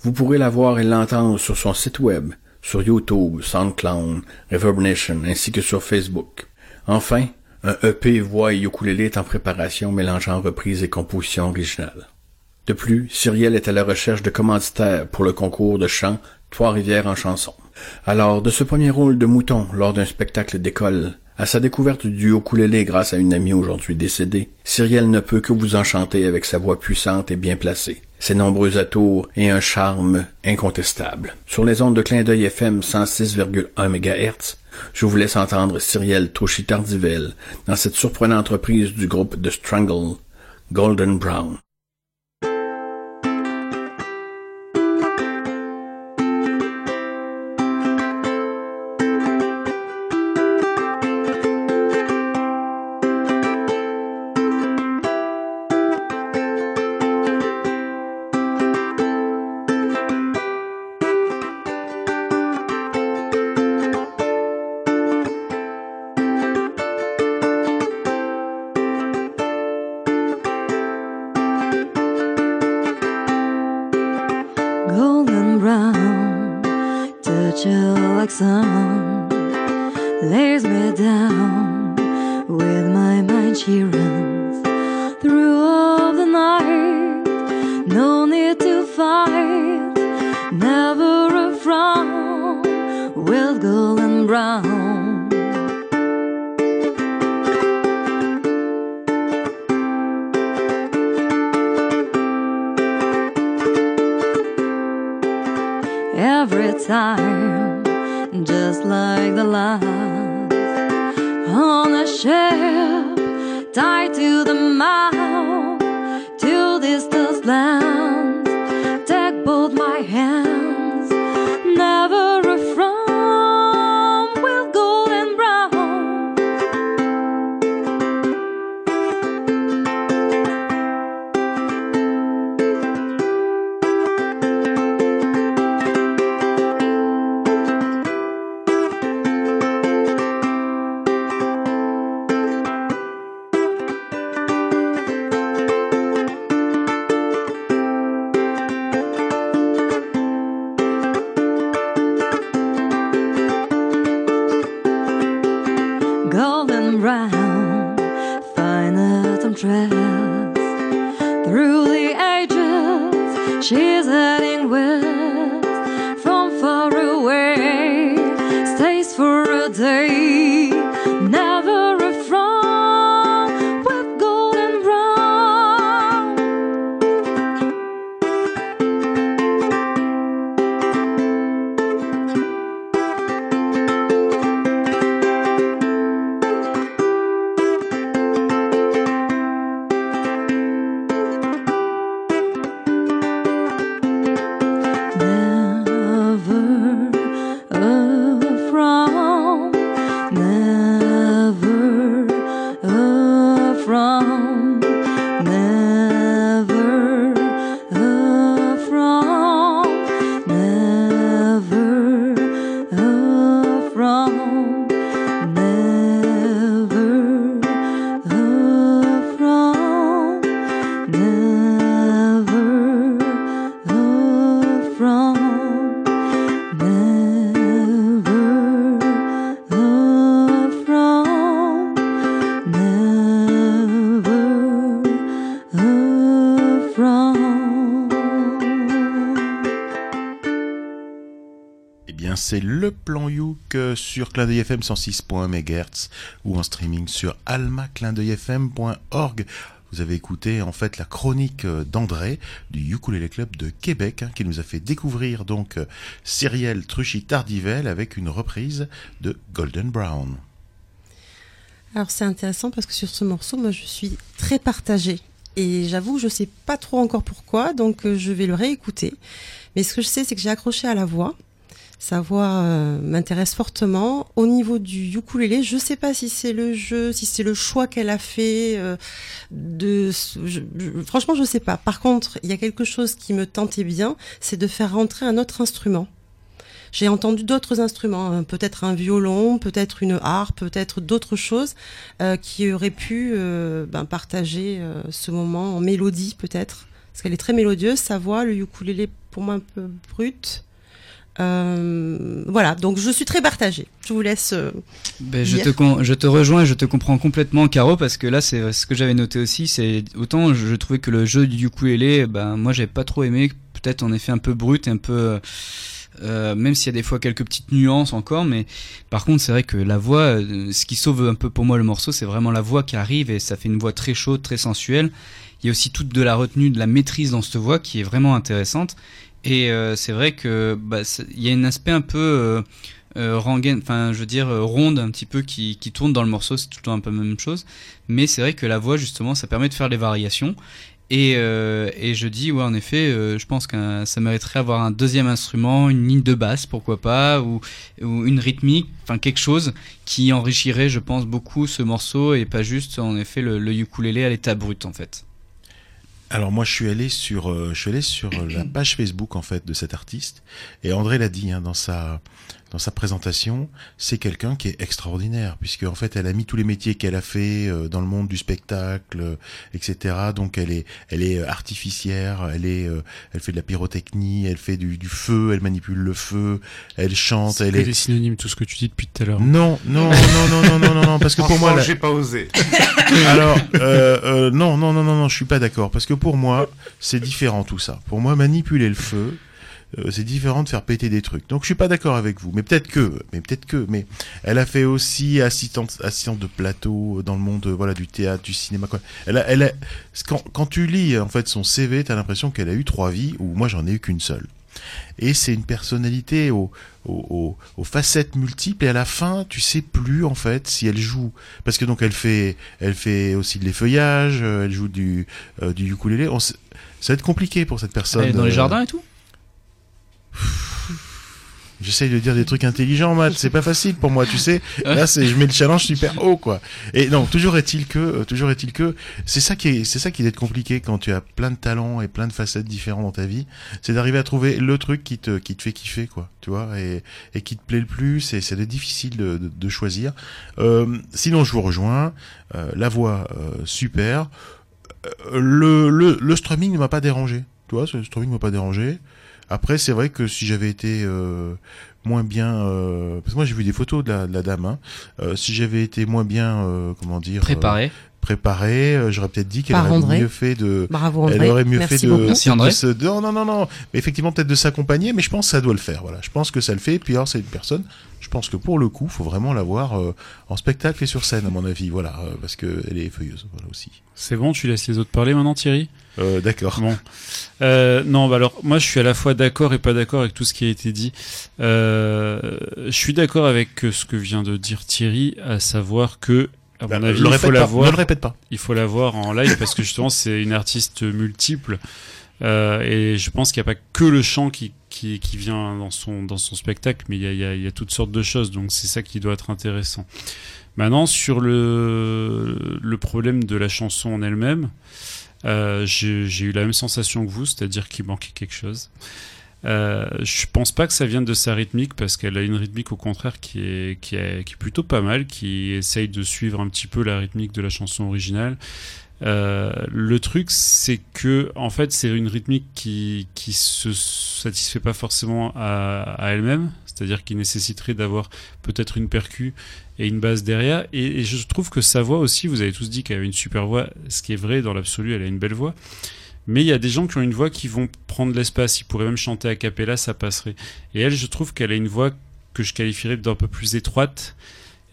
Vous pourrez la voir et l'entendre sur son site web, sur YouTube, SoundCloud, Reverb Nation ainsi que sur Facebook. Enfin, un EP voix et ukulélé est en préparation mélangeant reprises et compositions originales. De plus, Cyrielle est à la recherche de commanditaires pour le concours de chant Trois-Rivières en chanson. Alors, de ce premier rôle de mouton lors d'un spectacle d'école à sa découverte du ukulélé grâce à une amie aujourd'hui décédée, Cyrielle ne peut que vous enchanter avec sa voix puissante et bien placée, ses nombreux atours et un charme incontestable. Sur les ondes de clin d'œil FM 106,1 MHz, je vous laisse entendre Cyrielle Trouchy-Tardivelle dans cette surprenante reprise du groupe The Strangle, Golden Brown. Time, just like the last on a ship tied to the mouth to distant lands. Take both my hands, le plan Youk euh, sur Clin FM 106.1 MHz ou en streaming sur almaclindeuilfm.org. Vous avez écouté en fait la chronique euh, d'André du Ukulele Club de Québec hein, qui nous a fait découvrir donc euh, Cyrielle Truchy Tardivelle avec une reprise de Golden Brown. Alors c'est intéressant parce que sur ce morceau, moi je suis très partagée. Et j'avoue, je sais pas trop encore pourquoi, donc je vais le réécouter. Mais ce que je sais, c'est que j'ai accroché à la voix. Sa voix euh, m'intéresse fortement. Au niveau du ukulélé, je sais pas si c'est le jeu, si c'est le choix qu'elle a fait. euh, de, je- je- franchement, je sais pas. Par contre, il y a quelque chose qui me tentait bien, c'est de faire rentrer un autre instrument. J'ai entendu d'autres instruments, hein, peut-être un violon, peut-être une harpe, peut-être d'autres choses euh, qui auraient pu euh, ben, partager ce moment en mélodie peut-être. Parce qu'elle est très mélodieuse, sa voix, le ukulélé pour moi un peu brut. Euh, voilà, donc je suis très partagée. Je vous laisse. euh, Ben, je, te con- je te rejoins et je te comprends complètement, Caro, parce que là, c'est ce que j'avais noté aussi. C'est autant je, je trouvais que le jeu du ukulélé, ben moi, j'avais pas trop aimé. Peut-être en effet un peu brut, un peu, euh, même s'il y a des fois quelques petites nuances encore, mais par contre, c'est vrai que la voix, euh, ce qui sauve un peu pour moi le morceau, c'est vraiment la voix qui arrive et ça fait une voix très chaude, très sensuelle. Il y a aussi toute de la retenue, de la maîtrise dans cette voix qui est vraiment intéressante. Et euh, c'est vrai que bah, il y a un aspect un peu euh, euh, ronde un petit peu qui, tourne dans le morceau, c'est tout le temps un peu la même chose. Mais c'est vrai que la voix justement, ça permet de faire des variations. Et, et je dis ouais en effet, je pense que ça mériterait avoir un deuxième instrument, une ligne de basse pourquoi pas, ou, ou une rythmique, enfin quelque chose qui enrichirait, je pense beaucoup ce morceau et pas juste en effet le, le ukulélé à l'état brut en fait. Alors moi je suis allé sur euh, je suis allé sur euh, la page Facebook en fait de cet artiste. Et André l'a dit hein, dans sa dans sa présentation, c'est quelqu'un qui est extraordinaire, puisque en fait, elle a mis tous les métiers qu'elle a fait dans le monde du spectacle, etc. Donc, elle est, elle est artificière, elle est, elle fait de la pyrotechnie, elle fait du, du feu, elle manipule le feu, elle chante, elle est. C'est synonyme tout ce que tu dis depuis tout à l'heure. Non, non, non, non, non, non, non, non, parce que pour moi, là... j'ai pas osé. Alors, euh, euh, non, non, non, non, non, je suis pas d'accord, parce que pour moi, c'est différent tout ça. Pour moi, manipuler le feu euh, c'est différent de faire péter des trucs. Donc, je suis pas d'accord avec vous, mais peut-être que, mais peut-être que, mais elle a fait aussi assistante, assistante de plateau dans le monde, voilà, du théâtre, du cinéma, quoi. Elle a, elle a, quand, quand tu lis en fait son CV, t'as l'impression qu'elle a eu trois vies, ou moi j'en ai eu qu'une seule. Et c'est une personnalité aux, aux, aux- aux facettes multiples et à la fin, tu sais plus en fait si elle joue parce que donc elle fait elle fait aussi de l'effeuillage, euh, elle joue du euh, du ukulélé. On ça va être compliqué pour cette personne. Elle est dans les euh, jardins et tout? J'essaye de dire des trucs intelligents, Matt. C'est pas facile pour moi, tu sais. Là, c'est, je mets le challenge super haut, quoi. Et non, toujours est-il que, euh, toujours est-il que, c'est ça qui est, c'est ça qui est compliqué quand tu as plein de talents et plein de facettes différentes dans ta vie. C'est d'arriver à trouver le truc qui te, qui te fait kiffer, quoi. Tu vois, et, et qui te plaît le plus. Et c'est difficile de, de, de choisir. Euh, sinon, je vous rejoins. Euh, la voix, euh, super. Euh, le, le, le strumming ne m'a pas dérangé. Tu vois, ce strumming ne m'a pas dérangé. Après, c'est vrai que si j'avais été euh, moins bien, euh, parce que moi j'ai vu des photos de la, de la dame, hein, euh, si j'avais été moins bien, euh, comment dire, Préparé. Préparée. Euh, J'aurais peut-être dit qu'elle aurait André. mieux fait de. Bravo Elle André. aurait mieux Merci fait de. Merci, André. de se- de- non, non, non, non. Mais effectivement, peut-être de s'accompagner, mais je pense que ça doit le faire. Voilà. Je pense que ça le fait. Et puis alors, c'est une personne. Je pense que pour le coup, faut vraiment la voir euh, en spectacle et sur scène, à mon avis. Voilà, euh, parce que elle est feuilleuse. Voilà aussi. C'est bon, tu laisses les autres parler maintenant, Thierry? Euh, D'accord. Bon. Euh, non, bah alors moi je suis à la fois d'accord et pas d'accord avec tout ce qui a été dit. Euh, je suis d'accord avec ce que vient de dire Thierry, à savoir que à Bah, mon avis le il faut la pas, voir. ne le répète pas. Il faut la voir en live parce que justement c'est une artiste multiple Euh, et je pense qu'il n'y a pas que le chant qui, qui, qui vient dans son, dans son spectacle, mais il y a, il y, a, il y a toutes sortes de choses, donc c'est ça qui doit être intéressant. Maintenant, sur le, le problème de la chanson en elle-même, euh, j'ai j'ai eu la même sensation que vous, c'est-à-dire qu'il manquait quelque chose. Euh, je pense pas que ça vienne de sa rythmique parce qu'elle a une rythmique au contraire qui est, qui, est, qui est plutôt pas mal, qui essaye de suivre un petit peu la rythmique de la chanson originale. Euh, le truc, c'est que en fait, c'est une rythmique qui qui se satisfait pas forcément à, à elle-même, c'est-à-dire qui nécessiterait d'avoir peut-être une percu et une basse derrière. Et, et je trouve que sa voix aussi, vous avez tous dit qu'elle avait une super voix, ce qui est vrai dans l'absolu, elle a une belle voix. Mais il y a des gens qui ont une voix qui vont prendre l'espace. Ils pourraient même chanter a cappella, ça passerait. Et elle, je trouve qu'elle a une voix que je qualifierais d'un peu plus étroite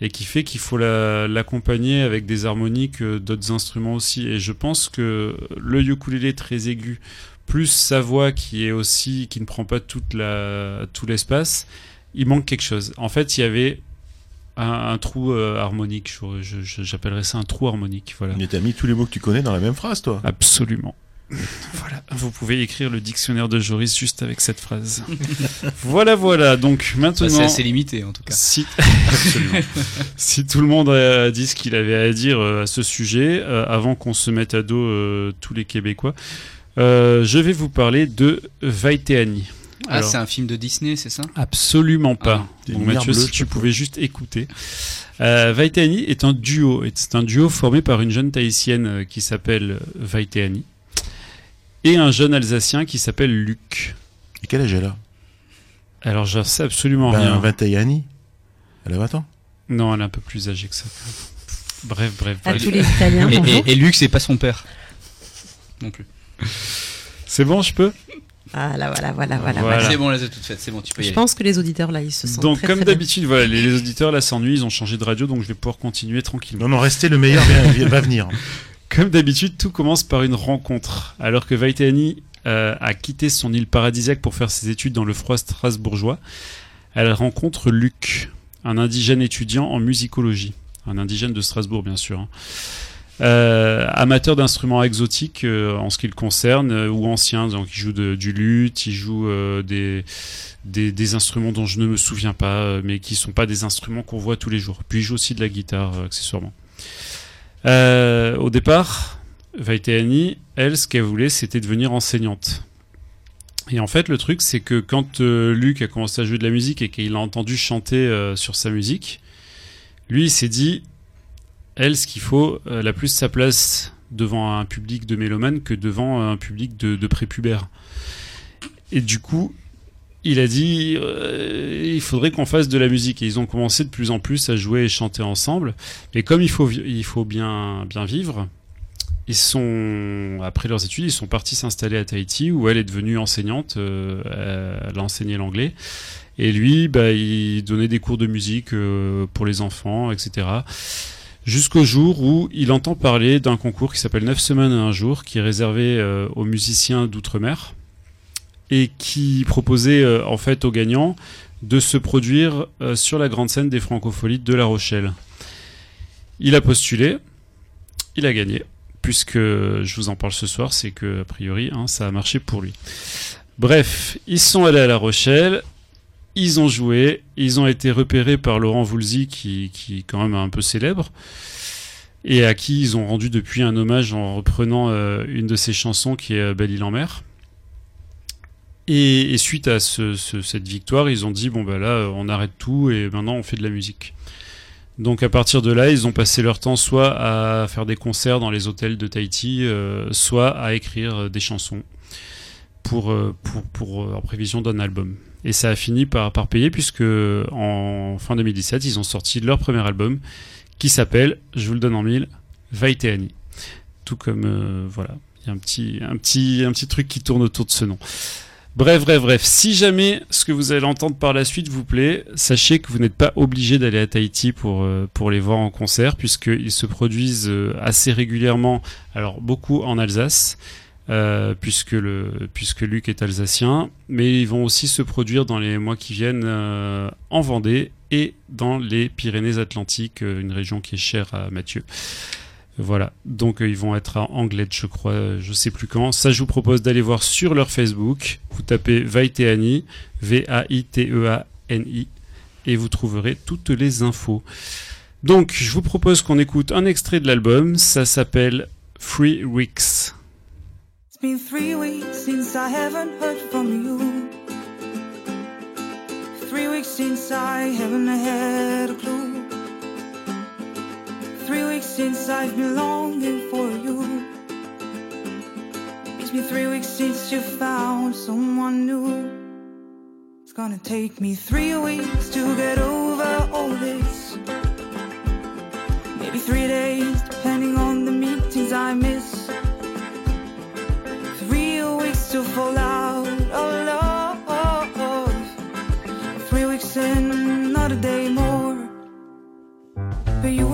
et qui fait qu'il faut la- l'accompagner avec des harmoniques euh, d'autres instruments aussi. Et je pense que le ukulélé très aigu, plus sa voix qui est aussi qui ne prend pas toute la tout l'espace, il manque quelque chose. En fait, il y avait un, un trou euh, harmonique. J'appellerais ça un trou harmonique. Voilà. Mais t'as mis tous les mots que tu connais dans la même phrase, toi. Absolument. Voilà, vous pouvez écrire le dictionnaire de Joris juste avec cette phrase. voilà, voilà. Donc maintenant, Bah, c'est assez limité en tout cas. si, tout le monde a dit ce qu'il avait à dire euh, à ce sujet, euh, avant qu'on se mette à dos euh, tous les Québécois, je vais vous parler de Vaiteani. Ah, c'est un film de Disney, c'est ça? Absolument pas. Ah, Donc Mathieu, si tu pouvais juste écouter. Euh, Vaiteani est un duo. C'est un duo formé par une jeune tahitienne qui s'appelle Vaiteani et un jeune alsacien qui s'appelle Luc. Et quel âge elle a? Alors j'en sais absolument Ben, rien. 21 ans. Elle a 20 ans? Non, elle est un peu plus âgée que ça. Bref, bref. À bref. tous les Italiens, et, bonjour. et, et Luc, c'est pas son père. Non plus. C'est bon, je peux? Ah là, voilà, voilà, voilà. Voilà. C'est bon, là, c'est tout fait. C'est bon, tu peux y Je aller. pense que les auditeurs là, ils se sentent Donc très, comme d'habitude, voilà, les, les auditeurs là s'ennuient, ils ont changé de radio, donc je vais pouvoir continuer tranquillement. Non, non, restez, le meilleur va venir. Comme d'habitude, tout commence par une rencontre. Alors que Vaitani euh, a quitté son île paradisiaque pour faire ses études dans le froid strasbourgeois, elle rencontre Luc, un indigène étudiant en musicologie. Un indigène de Strasbourg, bien sûr. hein. Euh, amateur d'instruments exotiques euh, en ce qui le concerne, ou ancien, donc il joue du luth, il joue des, instruments dont je ne me souviens pas, mais qui sont pas des instruments qu'on voit tous les jours. Puis il joue aussi de la guitare, accessoirement. Euh, au départ, Vaiteani, elle, ce qu'elle voulait, c'était devenir enseignante. Et en fait, le truc, c'est que quand euh, Luc a commencé à jouer de la musique et qu'il a entendu chanter euh, sur sa musique, lui, il s'est dit, elle, ce qu'il faut, elle a plus sa place devant un public de mélomanes que devant un public de, de prépubères. Et du coup, il a dit, euh, il faudrait qu'on fasse de la musique. Et ils ont commencé de plus en plus à jouer et chanter ensemble. Et comme il faut, bien, vivre, ils sont, après leurs études, ils sont partis s'installer à Tahiti où elle est devenue enseignante. euh, elle a enseigné l'anglais. Et lui, bah, il donnait des cours de musique euh, pour les enfants, etc. Jusqu'au jour où il entend parler d'un concours qui s'appelle 9 semaines à un jour, qui est réservé euh, aux musiciens d'outre-mer et qui proposait euh, en fait aux gagnants de se produire euh, sur la grande scène des francopholies de La Rochelle. Il a postulé, il a gagné, puisque je vous en parle ce soir, c'est que a priori hein, ça a marché pour lui. Bref, ils sont allés à La Rochelle, ils ont joué, ils ont été repérés par Laurent Voulzy, qui, est quand même un peu célèbre, et à qui ils ont rendu depuis un hommage en reprenant euh, une de ses chansons qui est Belle île en mer. Et, suite à ce- ce- cette victoire, ils ont dit bon bah là on arrête tout et maintenant on fait de la musique. Donc à partir de là, ils ont passé leur temps soit à faire des concerts dans les hôtels de Tahiti, euh, soit à écrire euh, des chansons pour, euh, pour, en prévision d'un album. Et ça a fini par, payer puisque en fin 2017, ils ont sorti leur premier album qui s'appelle, je vous le donne en mille, Vaiteani. Tout comme voilà, il y a un petit truc qui tourne autour de ce nom. Bref, bref, bref. Si jamais ce que vous allez entendre par la suite vous plaît, sachez que vous n'êtes pas obligé d'aller à Tahiti pour, euh, les voir en concert, puisqu'ils se produisent euh, assez régulièrement, alors beaucoup en Alsace, euh, puisque, Luc est alsacien, mais ils vont aussi se produire dans les mois qui viennent en Vendée et dans les Pyrénées-Atlantiques, une région qui est chère à Mathieu. Voilà, donc euh, ils vont être à Anglette, je crois, euh, je sais plus quand. Ça, je vous propose d'aller voir sur leur Facebook. Vous tapez Vaiteani, V-A-I-T-E-A-N-I, et vous trouverez toutes les infos. Donc, je vous propose qu'on écoute un extrait de l'album. Ça s'appelle Free Weeks. It's been three weeks since I haven't heard from you. Three weeks since I haven't had a clue. Three weeks since I've been longing for you. It's been three weeks since you found someone new. It's gonna take me three weeks to get over all this. Maybe three days, depending on the meetings I miss. Three weeks to fall out of love. Three weeks and not a day more. But you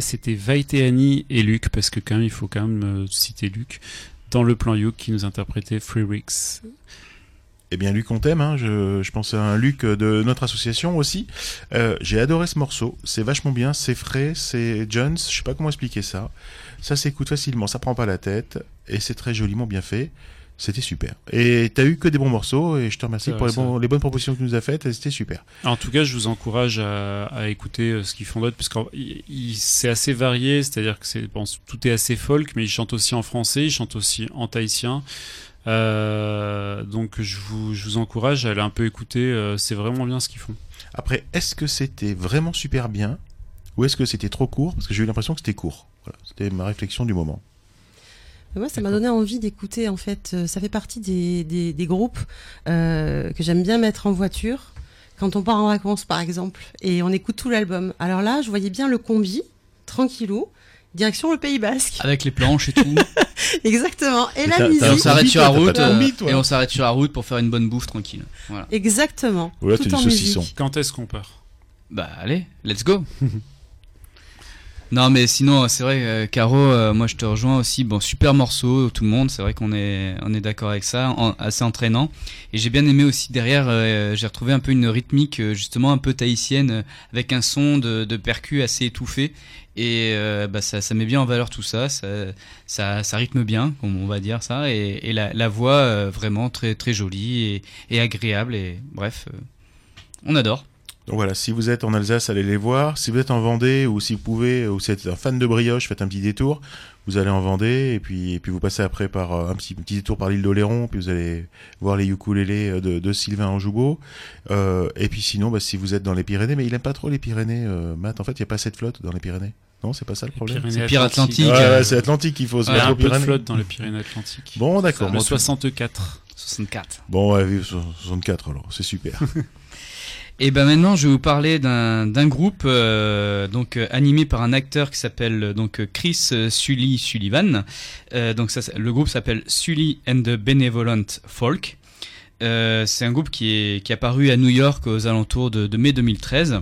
C'était Vaiteani et Luc, parce que quand même, il faut quand même euh, citer Luc, dans le plan Youk qui nous interprétait Free Weeks. Eh bien, Luc, on t'aime. Hein. Je, pense à un Luc de notre association aussi. Euh, J'ai adoré ce morceau. C'est vachement bien. C'est frais. C'est Jones. Je sais pas comment expliquer ça. Ça s'écoute facilement. Ça prend pas la tête. Et c'est très joliment bien fait. C'était super. Et t'as eu que des bons morceaux. Et je te remercie pour les, bons- bonnes propositions que tu nous as faites. C'était super. En tout cas, je vous encourage à, à écouter euh, ce qu'ils font d'autre, parce que c'est assez varié, c'est-à-dire que c'est bon, tout est assez folk, mais ils chantent aussi en français, ils chantent aussi en tahitien. Euh, donc je vous, je vous encourage à aller un peu écouter, euh, c'est vraiment bien ce qu'ils font. Après, est-ce que c'était vraiment super bien ou est-ce que c'était trop court? Parce que j'ai eu l'impression que c'était court. Voilà, c'était ma réflexion du moment. Moi, ça m'a donné envie d'écouter. En fait, Euh, ça fait partie des, des, des groupes euh, que j'aime bien mettre en voiture quand on part en vacances, par exemple, et on écoute tout l'album. Alors là, je voyais bien le combi, tranquillou, direction le Pays Basque. Avec les planches et tout. Exactement. Et Et la musique. on s'arrête sur la route Euh, et on s'arrête sur la route pour faire une bonne bouffe tranquille. Voilà. Exactement. Voilà, tout en du saucisson. musique. Quand est-ce qu'on part? Bah allez, let's go. non mais sinon c'est vrai, euh, Caro, euh, moi je te rejoins aussi. Bon super morceau, tout le monde. C'est vrai qu'on est on est d'accord avec ça, assez entraînant. Et j'ai bien aimé aussi derrière, euh, j'ai retrouvé un peu une rythmique justement un peu tahitienne avec un son de, de percu assez étouffé. Et bah ça, ça met bien en valeur tout ça, ça, ça, ça rythme bien, comme on va dire ça, et, et la, la voix vraiment très très jolie et, et agréable et bref, on adore. Donc voilà, si vous êtes en Alsace, allez les voir. Si vous êtes en Vendée ou si vous pouvez, ou si vous êtes un fan de brioche, faites un petit détour. Vous allez en Vendée et puis et puis vous passez après par euh, un petit petit détour par l'île d'Oléron, puis vous allez voir les ukulélés euh, de, de Sylvain Anjoubeau. Euh, et puis sinon, bah, si vous êtes dans les Pyrénées, mais il aime pas trop les Pyrénées, euh, Matt. En fait, il y a pas assez de flotte dans les Pyrénées. Non, c'est pas ça le problème. Pyrénées C'est pire Atlantique. Ouais, ouais, c'est Atlantique qu'il faut se Il y mettre a aux un peu de Pyrénées. flotte dans les Pyrénées Atlantiques. Bon, d'accord. Le Bon, 64. 64. Bon, ouais, vive 64 alors, c'est super. Et ben maintenant, je vais vous parler d'un groupe euh, donc euh, animé par un acteur qui s'appelle euh, donc Chris Sully Sullivan. Donc le groupe s'appelle Sully and the Benevolent Folk. C'est un groupe qui est qui apparu à New York aux alentours de, mai 2013.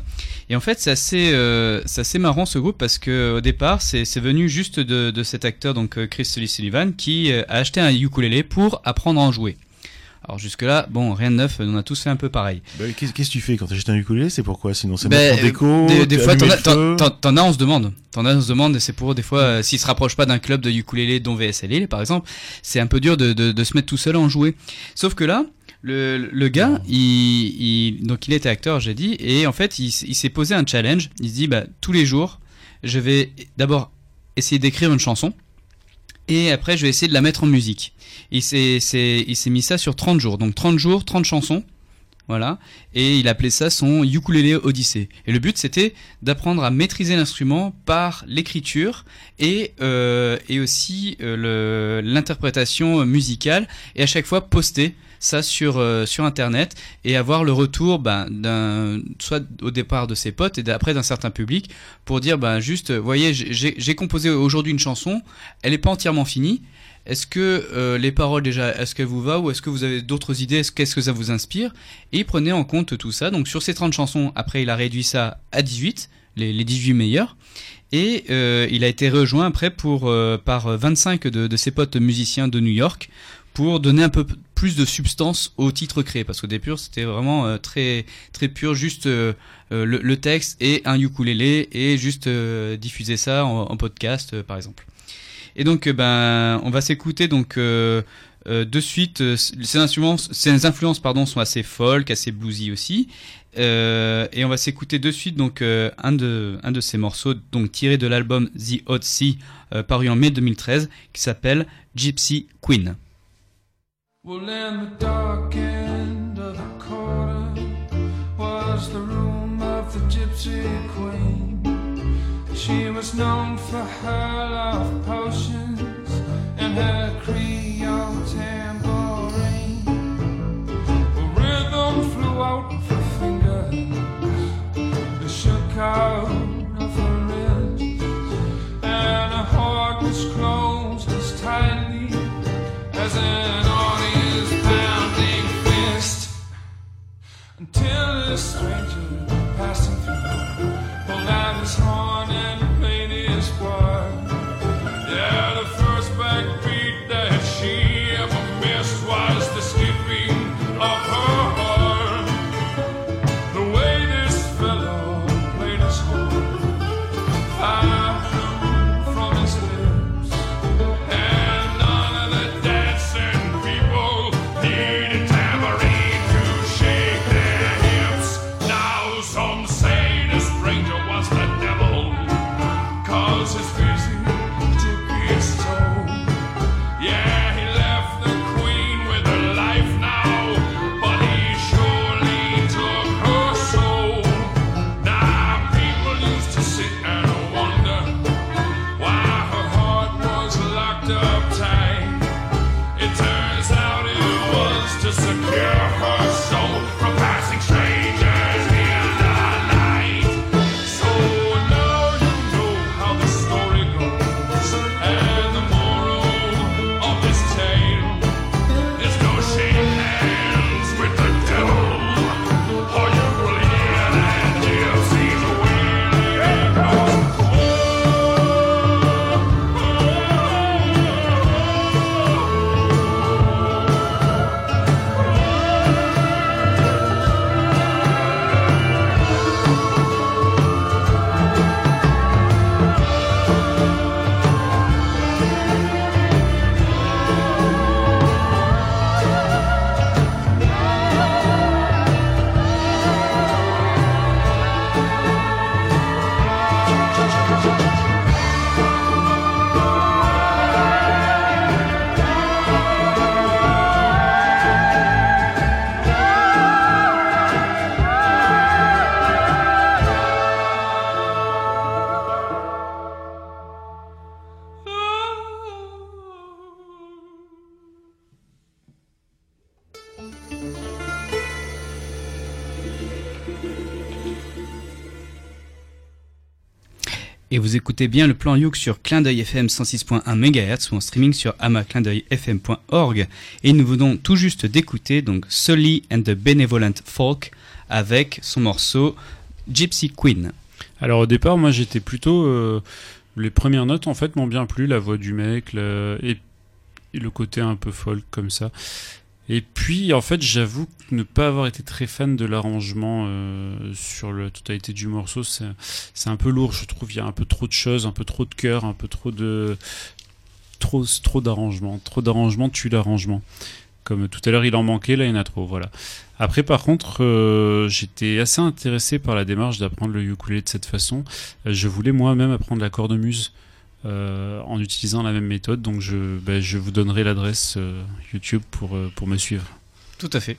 Et en fait, c'est assez marrant ce groupe parce que au départ, c'est venu juste de cet acteur donc Chris Sully Sullivan qui a acheté un ukulélé pour apprendre à en jouer. Alors jusque là, bon, rien de neuf, on a tous fait un peu pareil. Bah, Qu'est-ce que tu fais quand tu achètes un ukulélé? C'est pourquoi Sinon, c'est mettre en déco. Des, des fois, t'en as, on se demande. T'en as, on se demande, et c'est pour des fois, euh, s'ils se rapprochent pas d'un club de ukulélé, dont VSLL, par exemple, c'est un peu dur de, de, de se mettre tout seul à en jouer. Sauf que là, le, le gars, il, il, donc il était acteur, j'ai dit, et en fait, il, il s'est posé un challenge. Il se dit, bah, tous les jours, je vais d'abord essayer d'écrire une chanson, et après, je vais essayer de la mettre en musique. Il s'est, mis ça sur 30 jours. Donc 30 jours, 30 chansons. Voilà. Et il appelait ça son ukulélé odyssée. Et le but, c'était d'apprendre à maîtriser l'instrument par l'écriture et, euh, aussi euh, l'interprétation musicale. Et à chaque fois, poster ça sur, euh, Internet et avoir le retour ben, soit au départ de ses potes et après d'un certain public pour dire, ben, juste, voyez, j'ai composé aujourd'hui une chanson, elle n'est pas entièrement finie. Est-ce que euh, les paroles déjà, est-ce qu'elles vous va ou est-ce que vous avez d'autres idées? Est-ce- Qu'est-ce que ça vous inspire? Et il prenait en compte tout ça. Donc sur ces 30 chansons, après il a réduit ça à 18, les, les 18 meilleures. Et euh, il a été rejoint après pour, euh, par 25 de, de ses potes musiciens de New York pour donner un peu plus de substance au titre créé. Parce qu'au début c'était vraiment euh, très, très pur, juste euh, le, le texte et un ukulélé et juste diffuser ça en, podcast par exemple. Et donc, euh, ben, on va s'écouter donc euh, euh, de suite. ces influences, ces influences, pardon, sont assez folk, assez bluesy aussi. Et on va s'écouter de suite donc un de un de ces morceaux donc tiré de l'album The Hot Sea paru en mai 2013 qui s'appelle Gypsy Queen. Gypsy queen. She was known for her love potions and her Creole tambourine. A rhythm flew out of her fingers and shook out of her wrists, and her heart was closed as tightly as an audience pounding fist until this stranger passing through pulled out his horn vous écoutez bien le plan Youk sur Clin d'œil FM 106.1 MHz ou en streaming sur amaclindeuilfm.org. Et nous venons tout juste d'écouter donc Sully and the Benevolent Folk avec son morceau Gypsy Queen. Alors au départ, moi j'étais plutôt. euh, les premières notes en fait m'ont bien plu, la voix du mec et, et le côté un peu folk comme ça. Et puis en fait, j'avoue ne pas avoir été très fan de l'arrangement euh, sur la totalité du morceau. C'est un peu lourd, je trouve. Il y a un peu trop de choses, un peu trop de cœur, un peu trop de. Trop, trop d'arrangement. Trop d'arrangement tue l'arrangement. Comme tout à l'heure, il en manquait, là, il y en a trop. Voilà. Après, par contre, euh, j'étais assez intéressé par la démarche d'apprendre le ukulélé de cette façon. Euh, je voulais moi-même apprendre la cornemuse en utilisant la même méthode. Donc, je, ben, je vous donnerai l'adresse euh, YouTube pour, euh, pour me suivre. Tout à fait.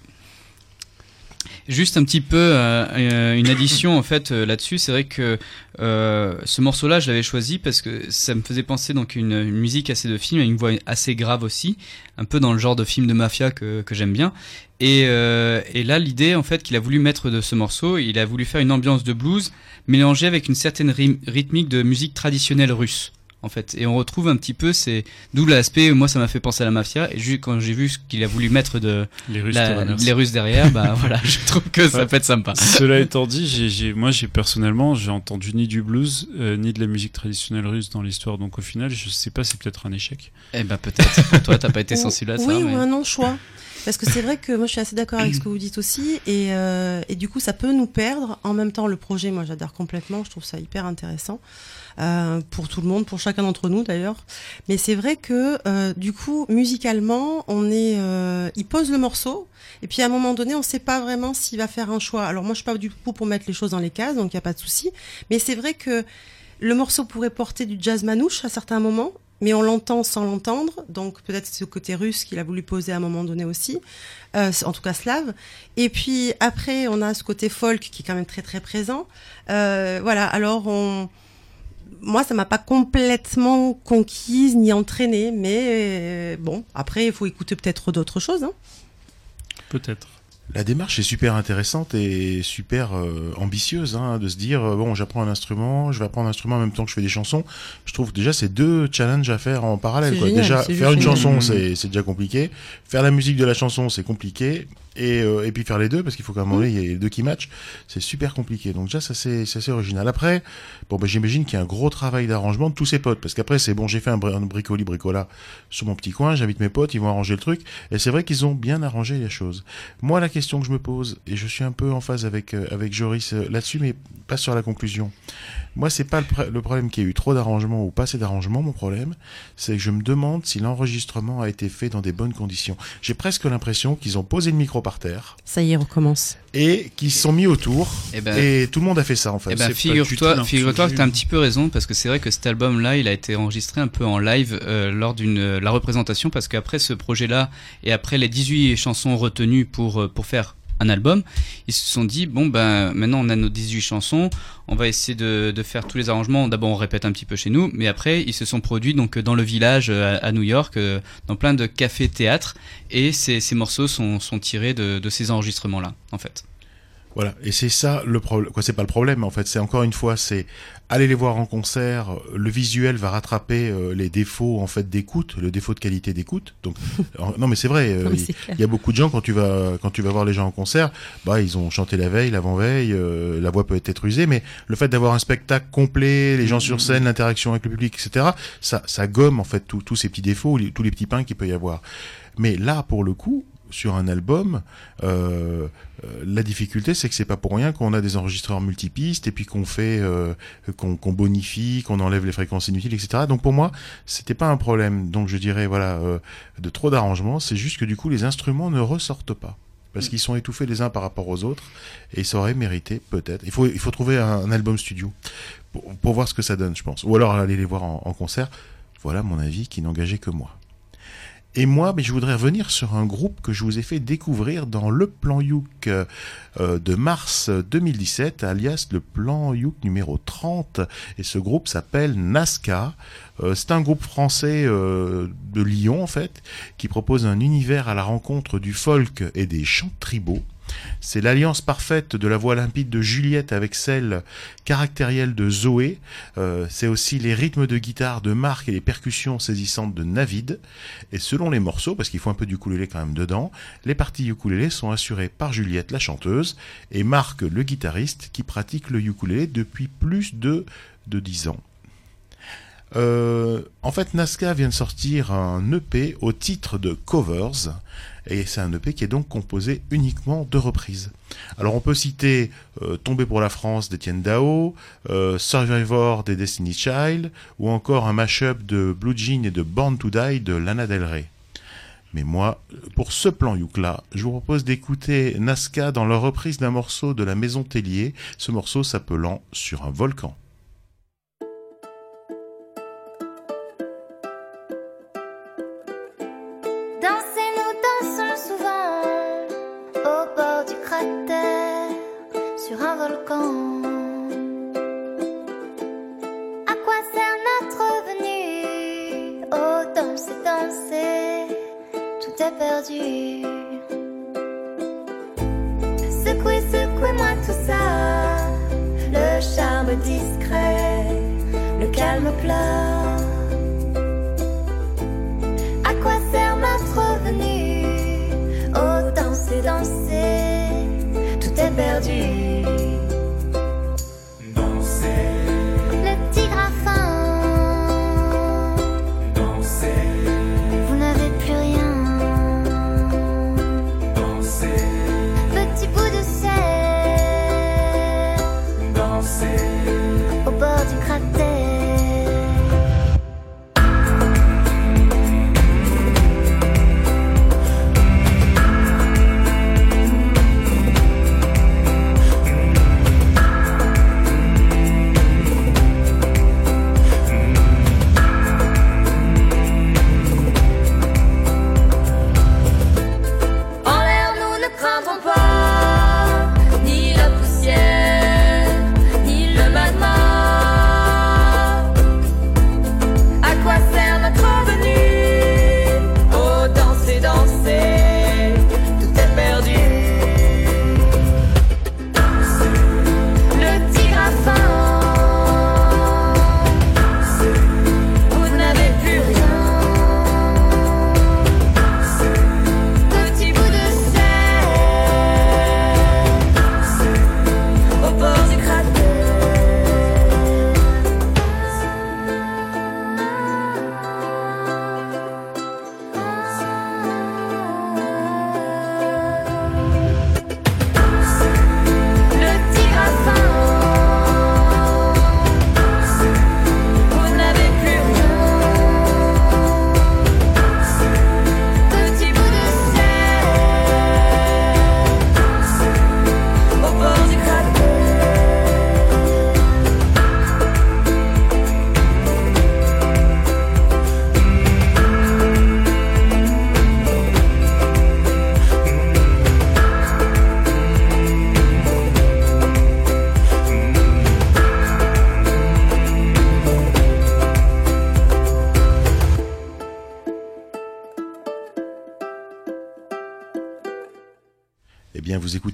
Juste un petit peu euh, euh, une addition en fait euh, là-dessus, c'est vrai que euh, ce morceau-là, je l'avais choisi parce que ça me faisait penser donc une, une musique assez de film, et une voix assez grave aussi, un peu dans le genre de film de mafia que, que j'aime bien. Et, euh, et là, l'idée en fait qu'il a voulu mettre de ce morceau, il a voulu faire une ambiance de blues mélangée avec une certaine ry- rythmique de musique traditionnelle russe. En fait, et on retrouve un petit peu, c'est d'où l'aspect. Moi, ça m'a fait penser à la mafia. Et juste quand j'ai vu ce qu'il a voulu mettre de Les Russes, la- te remercie. les Russes derrière, bah voilà, je trouve que ça Ouais. peut être sympa. Cela étant dit, j'ai, j'ai- moi, j'ai personnellement, j'ai entendu ni du blues euh, ni de la musique traditionnelle russe dans l'histoire. Donc au final, je sais pas, c'est peut-être un échec. Eh ben peut-être. Pour toi, t'as pas été sensible à ça. Oui, mais- ou un non-choix. Parce que c'est vrai que moi je suis assez d'accord avec ce que vous dites aussi, et, euh, et du coup ça peut nous perdre. En même temps, le projet, moi j'adhère complètement, je trouve ça hyper intéressant euh, pour tout le monde, pour chacun d'entre nous d'ailleurs. Mais c'est vrai que euh, du coup, musicalement, on est, euh, il pose le morceau, et puis à un moment donné, on ne sait pas vraiment s'il va faire un choix. Alors moi je suis pas du tout pour mettre les choses dans les cases, donc il y a pas de souci. Mais c'est vrai que le morceau pourrait porter du jazz manouche à certains moments, mais on l'entend sans l'entendre, donc peut-être ce côté russe qu'il a voulu poser à un moment donné aussi, euh, en tout cas slave. Et puis après, on a ce côté folk qui est quand même très très présent. Euh, voilà, alors on... Moi, ça m'a pas complètement conquise ni entraînée, mais euh, bon, après, il faut écouter peut-être d'autres choses. Hein. Peut-être. La démarche est super intéressante et super euh, ambitieuse hein, de se dire euh, bon j'apprends un instrument, je vais apprendre un instrument en même temps que je fais des chansons. Je trouve déjà c'est deux challenges à faire en parallèle. C'est Quoi. génial, déjà faire une génial. chanson c'est déjà compliqué, faire la musique de la chanson c'est compliqué et, euh, et puis faire les deux parce qu'il faut qu'à un moment donné il y ait les deux qui matchent, c'est super compliqué. Donc déjà ça c'est c'est assez original. Après bon bah, j'imagine qu'il y a un gros travail d'arrangement de tous ses potes parce qu'après c'est bon j'ai fait un, bri- un bricoli bricola sur mon petit coin, j'invite mes potes, ils vont arranger le truc et c'est vrai qu'ils ont bien arrangé les choses. Moi, la question que je me pose, et je suis un peu en phase avec, euh, avec Joris euh, là-dessus, mais pas sur la conclusion. Moi, c'est pas le, pr- le problème qu'il y ait eu trop d'arrangements ou pas assez d'arrangements. Mon problème, c'est que je me demande si l'enregistrement a été fait dans des bonnes conditions. J'ai presque l'impression qu'ils ont posé le micro par terre Ça y est, on recommence. et qu'ils se sont mis autour. Eh ben- et tout le monde a fait ça, en fait. Pas figure-toi, figure-toi que l'infini. t'as un petit peu raison parce que c'est vrai que cet album-là, il a été enregistré un peu en live euh, lors d'une euh, la représentation parce qu'après ce projet-là et après les 18 chansons retenues pour euh, pour faire un album, ils se sont dit bon ben maintenant on a nos 18 chansons, on va essayer de, de faire tous les arrangements. D'abord on répète un petit peu chez nous, mais après ils se sont produits donc dans le village euh, à, New York, euh, dans plein de cafés théâtres et ces, ces morceaux sont, sont tirés de, de ces enregistrements-là en fait. Voilà, et c'est ça le problème. Quoi, c'est pas le problème en fait. C'est encore une fois, c'est aller les voir en concert. Le visuel va rattraper euh, les défauts en fait d'écoute, le défaut de qualité d'écoute. Donc non, mais c'est vrai. euh, Non, mais il y a beaucoup de gens quand tu vas quand tu vas voir les gens en concert, bah ils ont chanté la veille, l'avant-veille, euh, la voix peut être usée, mais le fait d'avoir un spectacle complet, les gens sur scène, l'interaction avec le public, etc. Ça ça gomme en fait tous ces petits défauts, tous les petits pains qu'il peut y avoir. Mais là, pour le coup, sur un album, euh, euh, la difficulté, c'est que c'est pas pour rien qu'on a des enregistreurs multipistes et puis qu'on fait, euh, qu'on bonifie, qu'on enlève les fréquences inutiles, etc. Donc pour moi, c'était pas un problème. Donc je dirais voilà, euh, de trop d'arrangements. C'est juste que du coup, les instruments ne ressortent pas parce qu'ils sont étouffés les uns par rapport aux autres et ça aurait mérité peut-être. Il faut, il faut trouver un, un album studio pour, pour voir ce que ça donne, je pense. Ou alors aller les voir en, en concert. Voilà mon avis qui n'engageait que moi. Et moi, mais je voudrais revenir sur un groupe que je vous ai fait découvrir dans le plan Youk euh, de mars 2017, alias le plan Youk numéro 30. Et ce groupe s'appelle Nazca. Euh, c'est un groupe français euh, de Lyon, en fait, qui propose un univers à la rencontre du folk et des chants tribaux. C'est l'alliance parfaite de la voix limpide de Juliette avec celle caractérielle de Zoé. Euh, c'est aussi les rythmes de guitare de Marc et les percussions saisissantes de Navid. Et selon les morceaux, parce qu'il faut un peu d'ukulélé quand même dedans, les parties ukulélé sont assurées par Juliette la chanteuse et Marc le guitariste qui pratique le ukulélé depuis plus de, de 10 ans. Euh, en fait, Nazca vient de sortir un EP au titre de Covers, et c'est un EP qui est donc composé uniquement de reprises. Alors on peut citer euh, Tomber pour la France d'Étienne Dao, euh, Survivor des Destiny Child, ou encore un mashup de Blue Jean et de Born to Die de Lana Del Rey. Mais moi, pour ce plan Youk-là, je vous propose d'écouter Nazca dans leur reprise d'un morceau de la Maison Tellier, ce morceau s'appelant Sur un volcan.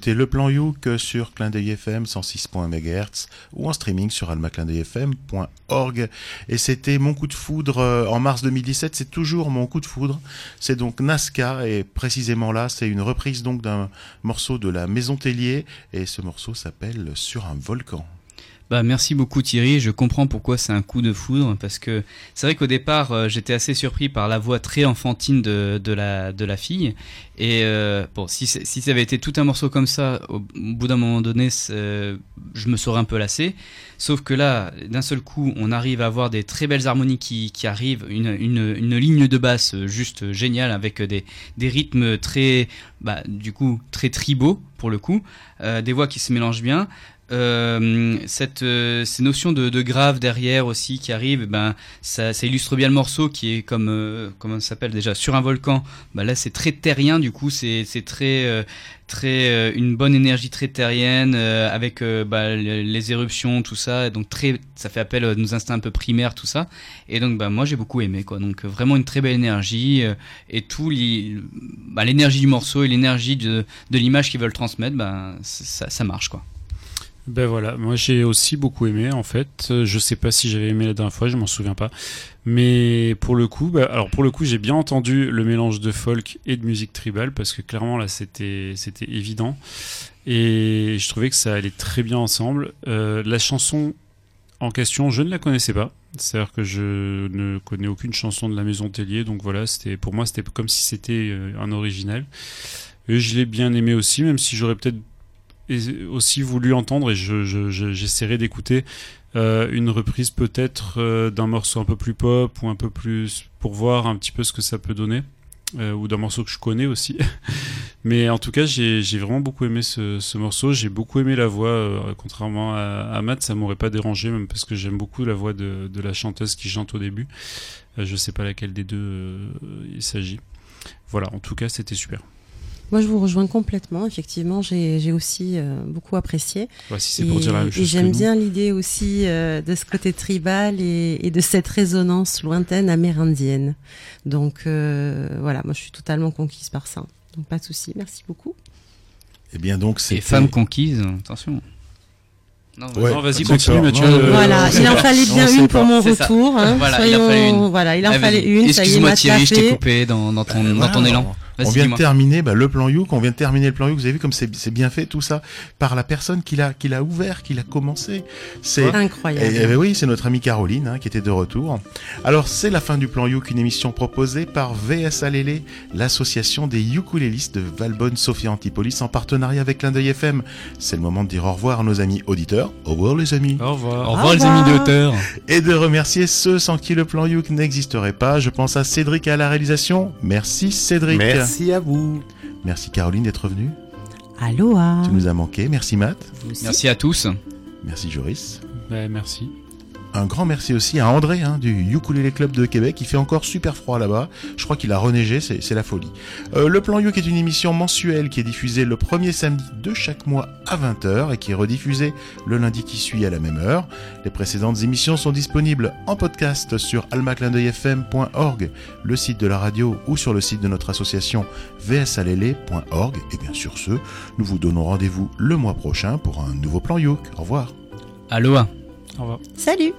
Écoutez le plan Youk sur Clin d'œil FM 106.1 MHz ou en streaming sur almaclindeuilfm.org. Et c'était mon coup de foudre euh, en mars 2017. C'est toujours mon coup de foudre. C'est donc Nazca et précisément là, c'est une reprise donc d'un morceau de la Maison Tellier et ce morceau s'appelle Sur un volcan. Bah, merci beaucoup Thierry, je comprends pourquoi c'est un coup de foudre, parce que c'est vrai qu'au départ euh, j'étais assez surpris par la voix très enfantine de, de, la, de la fille, et euh, bon, si, si ça avait été tout un morceau comme ça, au, bout d'un moment donné, je me serais un peu lassé, sauf que là, d'un seul coup, on arrive à avoir des très belles harmonies qui, qui arrivent, une, une, une ligne de basse juste géniale, avec des, des rythmes très, bah, du coup, très tribaux, pour le coup, euh, des voix qui se mélangent bien, euh, cette, euh, ces notions de, grave derrière aussi qui arrivent, ben ça, illustre bien le morceau qui est comme euh, comment ça s'appelle déjà sur un volcan. Ben là c'est très terrien du coup, c'est très très une bonne énergie très terrienne avec bah, les, éruptions tout ça, donc très ça fait appel à nos instincts un peu primaires tout ça. Et donc bah moi j'ai beaucoup aimé quoi. Donc vraiment une très belle énergie et tout l'énergie du morceau et l'énergie de de l'image qu'ils veulent transmettre, ben ça, ça marche quoi. Ben voilà, moi j'ai aussi beaucoup aimé en fait. Je sais pas si j'avais aimé la dernière fois, je m'en souviens pas. Mais pour le coup, bah, alors pour le coup, j'ai bien entendu le mélange de folk et de musique tribale parce que clairement là c'était c'était évident et je trouvais que ça allait très bien ensemble. Euh, la chanson en question, je ne la connaissais pas. C'est-à-dire que je ne connais aucune chanson de la Maison Tellier, donc voilà, c'était pour moi c'était comme si c'était euh, un original. Et je l'ai bien aimé aussi, même si j'aurais peut-être aussi voulu entendre et je, je- je- j'essaierai d'écouter euh, une reprise peut-être euh, d'un morceau un peu plus pop ou un peu plus pour voir un petit peu ce que ça peut donner euh, ou d'un morceau que je connais aussi. Mais en tout cas j'ai, vraiment beaucoup aimé ce, ce morceau. J'ai beaucoup aimé la voix contrairement à, à Matt ça m'aurait pas dérangé même parce que j'aime beaucoup la voix de, de la chanteuse qui chante au début. Je sais pas laquelle des deux il s'agit. Voilà en tout cas c'était super Moi, je vous rejoins complètement. Effectivement, j'ai aussi euh, beaucoup apprécié. Ouais, si c'est pour Et- dire la même Et j'aime bien l'idée aussi euh, de ce côté tribal et, et de cette résonance lointaine amérindienne. Donc euh, voilà, moi, je suis totalement conquise par ça. Donc pas de souci. Merci beaucoup. Eh bien donc c'est Et femmes conquises, attention. Non, Ouais, Non, vas-y, continue, Mathieu. Non, Euh, voilà, il en fallait bien une pas. pour mon retour. Hein. Voilà, il en fallait une. Voilà, il en Ah, fallait une. Ça y est, Excuse-moi Thierry, je t'ai coupé dans, dans ton, dans Voilà, ton élan. On Vas-y, vient de terminer bah, le plan Youk, on vient de terminer le plan Youk. Vous avez vu comme c'est bien fait tout ça par la personne qui l'a qui l'a ouvert, qui l'a commencé. C'est Incroyable. Eh, eh ben oui, c'est notre amie Caroline hein, qui était de retour. Alors c'est la fin du plan Youk, une émission proposée par VS Alélé, l'association des ukulélistes de Valbonne Sophia Antipolis en partenariat avec Clin d'œil FM. C'est le moment de dire au revoir à nos amis auditeurs. Au revoir les amis. Au revoir. Au revoir les amis de hauteur. Et de remercier ceux sans qui le plan Youk n'existerait pas. Je pense à Cédric à la réalisation. Merci Cédric. Merci à vous. Merci Caroline d'être venue. Aloha. Tu nous as manqué. Merci Matt. Merci à tous. Merci Joris. Ben, merci. Un grand merci aussi à André hein, du Ukulele Club de Québec. Il fait encore super froid là-bas. Je crois qu'il a reneigé, c'est la folie. Euh, le Plan Youk est une émission mensuelle qui est diffusée le premier samedi de chaque mois à 20h et qui est rediffusée le lundi qui suit à la même heure. Les précédentes émissions sont disponibles en podcast sur almaclindeuilfm.org, le site de la radio ou sur le site de notre association vsalele.org. Et bien sur ce, nous vous donnons rendez-vous le mois prochain pour un nouveau Plan Youk. Au revoir. Aloha. Au revoir. Salut.